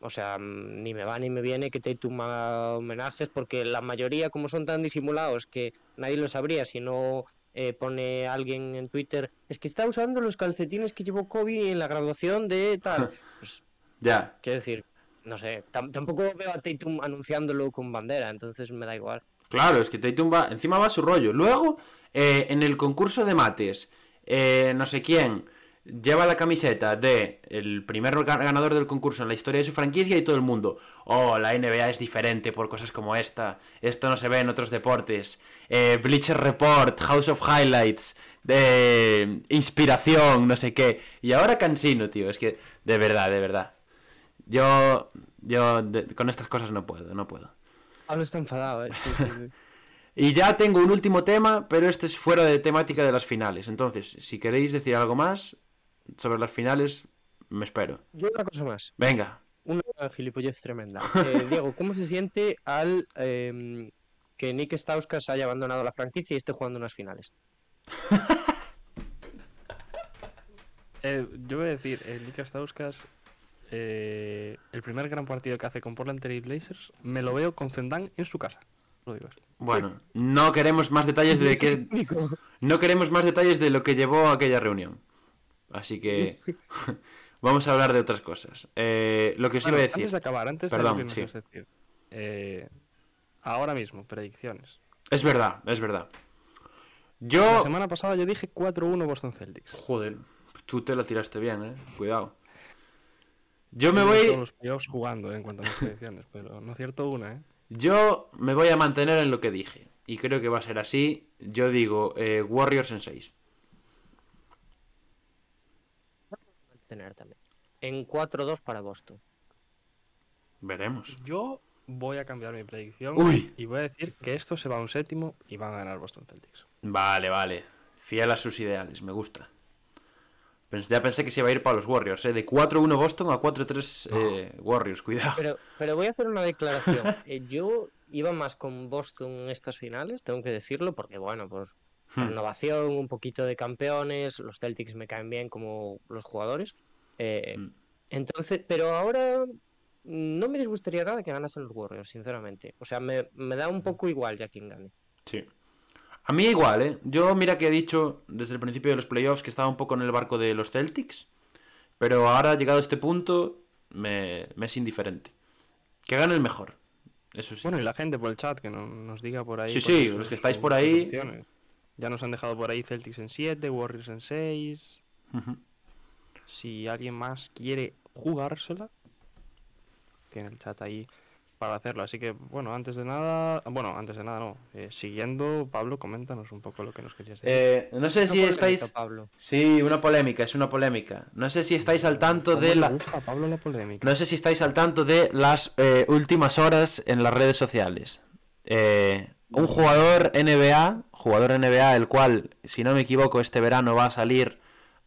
o sea, ni me va ni me viene que Tatum haga homenajes, porque la mayoría, como son tan disimulados que nadie lo sabría si no eh, pone alguien en Twitter, es que está usando los calcetines que llevó Kobe en la graduación de tal. Pues Ya. quiero decir, no sé, tam- tampoco veo a Tatum anunciándolo con bandera, entonces me da igual. Claro, es que Tatum va, encima va su rollo. Luego, eh, en el concurso de mates, eh, no sé quién lleva la camiseta de el primer ga- ganador del concurso en la historia de su franquicia y todo el mundo. Oh, la NBA es diferente por cosas como esta. Esto no se ve en otros deportes. Eh, Bleacher Report, House of Highlights, de inspiración, no sé qué. Y ahora Cansino, tío. Es que, de verdad, de verdad. Yo, yo con estas cosas no puedo, no puedo. Pablo está enfadado, ¿eh? Sí, sí, sí. Y ya tengo un último tema, pero este es fuera de temática de las finales. Entonces, si queréis decir algo más sobre las finales, me espero. Yo una cosa más, Venga. una gilipollez tremenda. Eh, Diego, ¿cómo se siente al em, que Nick Stauskas haya abandonado la franquicia y esté jugando unas finales? Eh, yo voy a decir, el Nick Stauskas, eh, el primer gran partido que hace con Portland Trail Blazers, me lo veo con Zendán en su casa. Lo digo así. Bueno, no queremos más detalles de que no queremos más detalles de lo que llevó a aquella reunión. Así que vamos a hablar de otras cosas. Eh, lo que os iba a decir. Antes de acabar, antes Perdón, de lo que sí. nos ibas a decir. eh, ahora mismo, predicciones. Es verdad, es verdad. La Yo semana pasada yo dije 4-1 Boston Celtics. joder, tú te la tiraste bien, eh. Cuidado. Yo me voy todos los playoffs jugando eh, en cuanto a mis predicciones, pero no acierto una, ¿eh? Yo me voy a mantener en lo que dije. Y creo que va a ser así. Yo digo eh, Warriors en 6. Tener también. En 4-2 para Boston. Veremos. Yo voy a cambiar mi predicción Uy. y voy a decir que esto se va a un séptimo y van a ganar Boston Celtics. Vale, vale. Fiel a sus ideales, me gusta. Ya pensé que se iba a ir para los Warriors, ¿eh? De 4-1 Boston a 4-3 eh, Warriors, cuidado. Pero, pero voy a hacer una declaración. Eh, yo iba más con Boston en estas finales, tengo que decirlo, porque bueno, por Hmm. renovación, un poquito de campeones, los Celtics me caen bien como los jugadores. Eh, Mm. Entonces, pero ahora no me disgustaría nada que ganasen los Warriors, sinceramente. O sea, me, me da un poco igual ya quien gane. Sí. A mí igual, ¿eh? Yo mira que he dicho desde el principio de los playoffs que estaba un poco en el barco de los Celtics. Pero ahora, llegado a este punto, me, me es indiferente. Que gane el mejor. Eso sí. Bueno, y la gente por el chat que no- nos diga por ahí. Sí, sí, los que estáis por ahí. Ya nos han dejado por ahí Celtics en 7, Warriors en 6. Ujú. Si alguien más quiere jugársela, tiene el chat ahí para hacerlo. Así que, bueno, antes de nada. Bueno, antes de nada, no. eh, siguiendo, Pablo, coméntanos un poco lo que nos querías decir. Eh, no sé Una si polémica, estáis... Pablo. Sí, una polémica, es una polémica. No sé si estáis al tanto ¿Cómo de la... gusta Pablo la polémica? No sé si estáis al tanto de las eh, últimas horas en las redes sociales. Eh, un jugador NBA, jugador NBA, el cual, si no me equivoco, este verano va a salir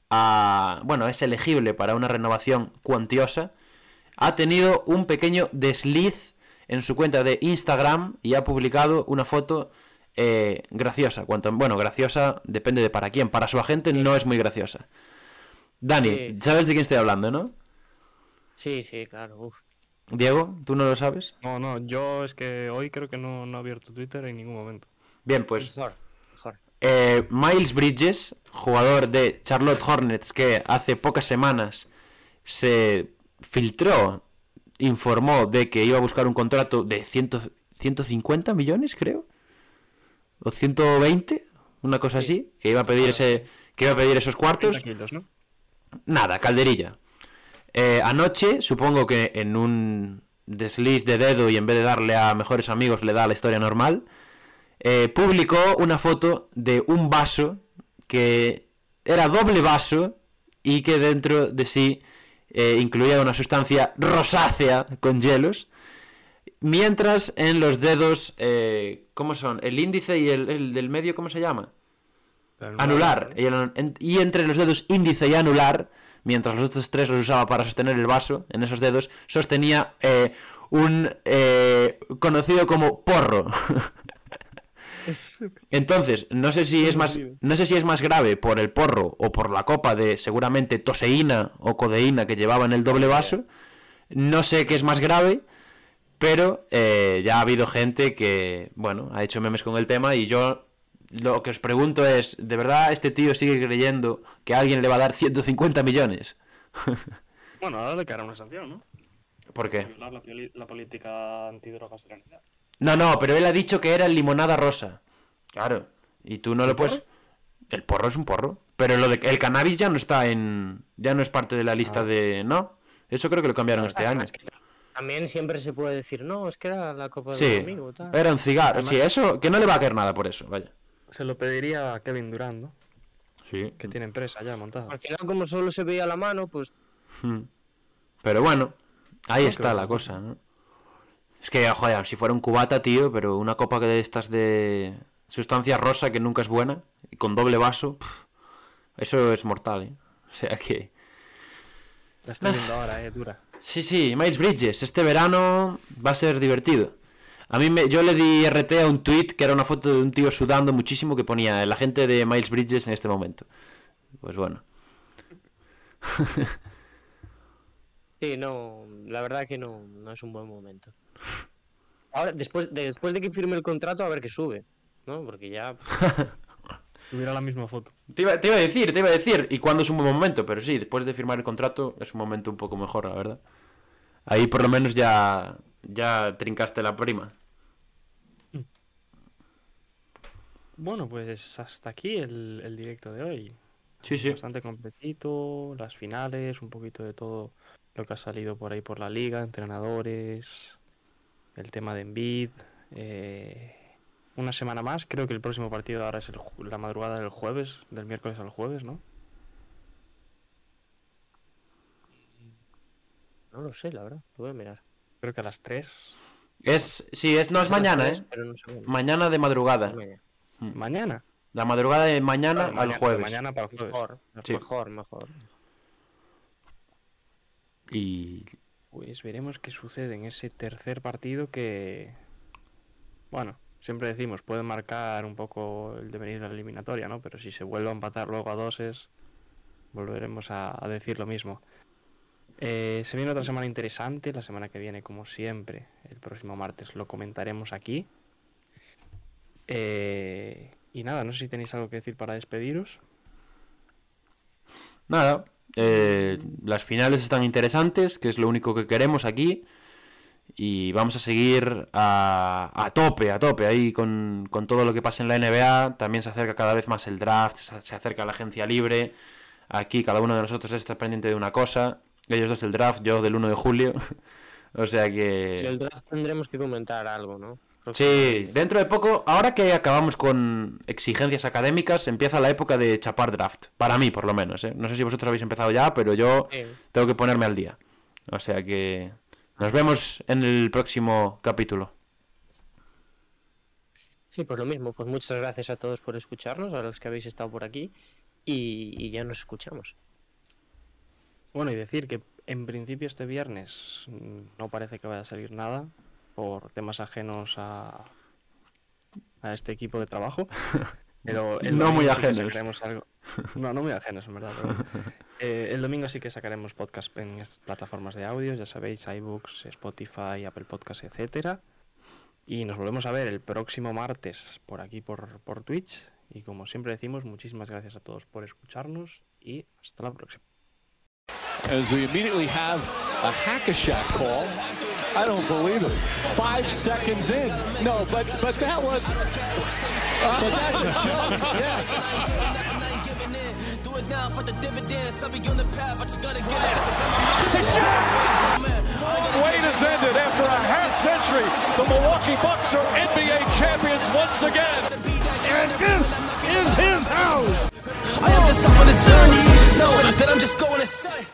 a... Bueno, es elegible para una renovación cuantiosa. Ha tenido un pequeño desliz en su cuenta de Instagram y ha publicado una foto eh, graciosa. Cuanto, bueno, graciosa depende de para quién. Para su agente no es muy graciosa. Dani, Sí, sí. ¿sabes de quién estoy hablando, no? Sí, sí, claro. uf. Diego, ¿tú no lo sabes? No, no, yo es que hoy creo que no, no he abierto Twitter en ningún momento. Bien, pues Mejor, mejor. eh, Miles Bridges, jugador de Charlotte Hornets que hace pocas semanas se filtró, informó de que iba a buscar un contrato de 100 150 millones, creo. O 120, una cosa así, que iba a pedir ese que iba a pedir esos cuartos. 30 kilos, ¿no? Nada, calderilla. Eh, anoche, supongo que en un desliz de dedo y en vez de darle a mejores amigos le da a la historia normal, eh, publicó una foto de un vaso que era doble vaso y que dentro de sí eh, incluía una sustancia rosácea con hielos. Mientras en los dedos, eh, ¿cómo son? El índice y el, el del medio, ¿cómo se llama? Anular. Y, el- en- y entre los dedos índice y anular mientras los otros tres los usaba para sostener el vaso en esos dedos, sostenía eh, un eh, conocido como porro. Entonces, no sé si es más no sé si es más grave por el porro o por la copa de seguramente toseína o codeína que llevaba en el doble vaso. No sé qué es más grave, pero eh, ya ha habido gente que, bueno, ha hecho memes con el tema y yo lo que os pregunto es, ¿de verdad este tío sigue creyendo que alguien le va a dar 150 millones? Bueno, ahora le caerá una sanción, ¿no? ¿Por qué? La, política antidrogas de la unidad. No, no, pero él ha dicho que era limonada rosa. Claro. Y tú no lo puedes. El porro es un porro. Pero lo de el cannabis ya no está en. Ya no es parte de la lista de. ¿No? Eso creo que lo cambiaron este año. Que también siempre se puede decir, no, es que era la copa Sí. del amigo. Tal. Era un cigarro. Además- Sí, eso. Que no le va a caer nada por eso, vaya. Se lo pediría a Kevin Durant, ¿no? Sí. Que tiene empresa ya montada. Al final, como solo se veía la mano, pues Hmm. Pero bueno, ahí No, está creo la cosa, ¿no? Es que, joder, si fuera un cubata, tío, pero una copa que de estas de sustancia rosa que nunca es buena, y con doble vaso, eso es mortal, ¿eh? O sea que... La estoy viendo ahora, eh, dura. Sí, sí, Miles Bridges, este verano va a ser divertido. A mí me, yo le di RT a un tweet que era una foto de un tío sudando muchísimo que ponía la gente de Miles Bridges en este momento. Pues bueno. sí, no, la verdad que no, no es un buen momento. Ahora, después, después de que firme el contrato, a ver qué sube, ¿no? Porque ya... pues, Tuviera la misma foto. Te iba, te iba a decir, te iba a decir, y cuándo es un buen momento, pero sí, después de firmar el contrato es un momento un poco mejor, la verdad. Ahí por lo menos ya, ya trincaste la prima. Bueno, pues hasta aquí el, el directo de hoy. Sí, sí. Bastante completito, las finales, un poquito de todo lo que ha salido por ahí por la liga, entrenadores, el tema de Envid. eh, una semana más, creo que el próximo partido ahora es el la madrugada del jueves, del miércoles al jueves, ¿no? No lo sé, la verdad, lo voy a mirar. Creo que a las 3. Es, sí, es, no es mañana, ¿eh? Pero no sé cuándo. Mañana de madrugada. Mañana. Mañana. La madrugada de mañana Claro, al mañana- jueves. Mañana para el jueves. Mejor, Sí. mejor, mejor. Y Pues veremos qué sucede en ese tercer partido que, bueno, siempre decimos, puede marcar un poco el devenir de la eliminatoria, ¿no? Pero si se vuelve a empatar luego a doses, volveremos a, decir lo mismo. Eh, se viene otra semana interesante, la semana que viene, como siempre, el próximo martes lo comentaremos aquí. Eh, y nada, no sé si tenéis algo que decir para despediros. nada, eh, las finales están interesantes, que es lo único que queremos aquí. Y vamos a seguir a, a tope, a tope, ahí con, con todo lo que pasa en la NBA. También se acerca cada vez más el draft, se, acerca la agencia libre. Aquí cada uno de nosotros está pendiente de una cosa. Ellos dos del draft, yo del 1 de julio. o sea que... el draft tendremos que comentar algo, ¿no? Sí, dentro de poco, ahora que acabamos con exigencias académicas, empieza la época de chapar draft. Para mí, por lo menos. ¿eh? No sé si vosotros habéis empezado ya, pero yo Sí. tengo que ponerme al día. O sea que nos vemos en el próximo capítulo. Sí, pues lo mismo. Pues muchas gracias a todos por escucharnos, a los que habéis estado por aquí. Y, y ya nos escuchamos. Bueno, y decir que en principio este viernes no parece que vaya a salir nada por temas ajenos a, a este equipo de trabajo. Pero el No muy ajenos. sacaremos algo- No, no muy ajenos, en verdad. pero. Eh, el domingo sí que sacaremos podcast en plataformas de audio, ya sabéis, iBooks, Spotify, Apple Podcasts, etcétera. Y nos volvemos a ver el próximo martes por aquí, por, por Twitch. Y como siempre decimos, muchísimas gracias a todos por escucharnos y hasta la próxima. as we immediately have a hack-a-shack call. I don't believe it. Five seconds in. No, but but that was. but that's a joke. Yeah. Do it now for the dividends. I'll be on the path. I just gotta get it. Wait has ended after a half century. The Milwaukee Bucks are NBA champions once again. And this is his house. I am just up on the journey. You just know that I'm just going to say.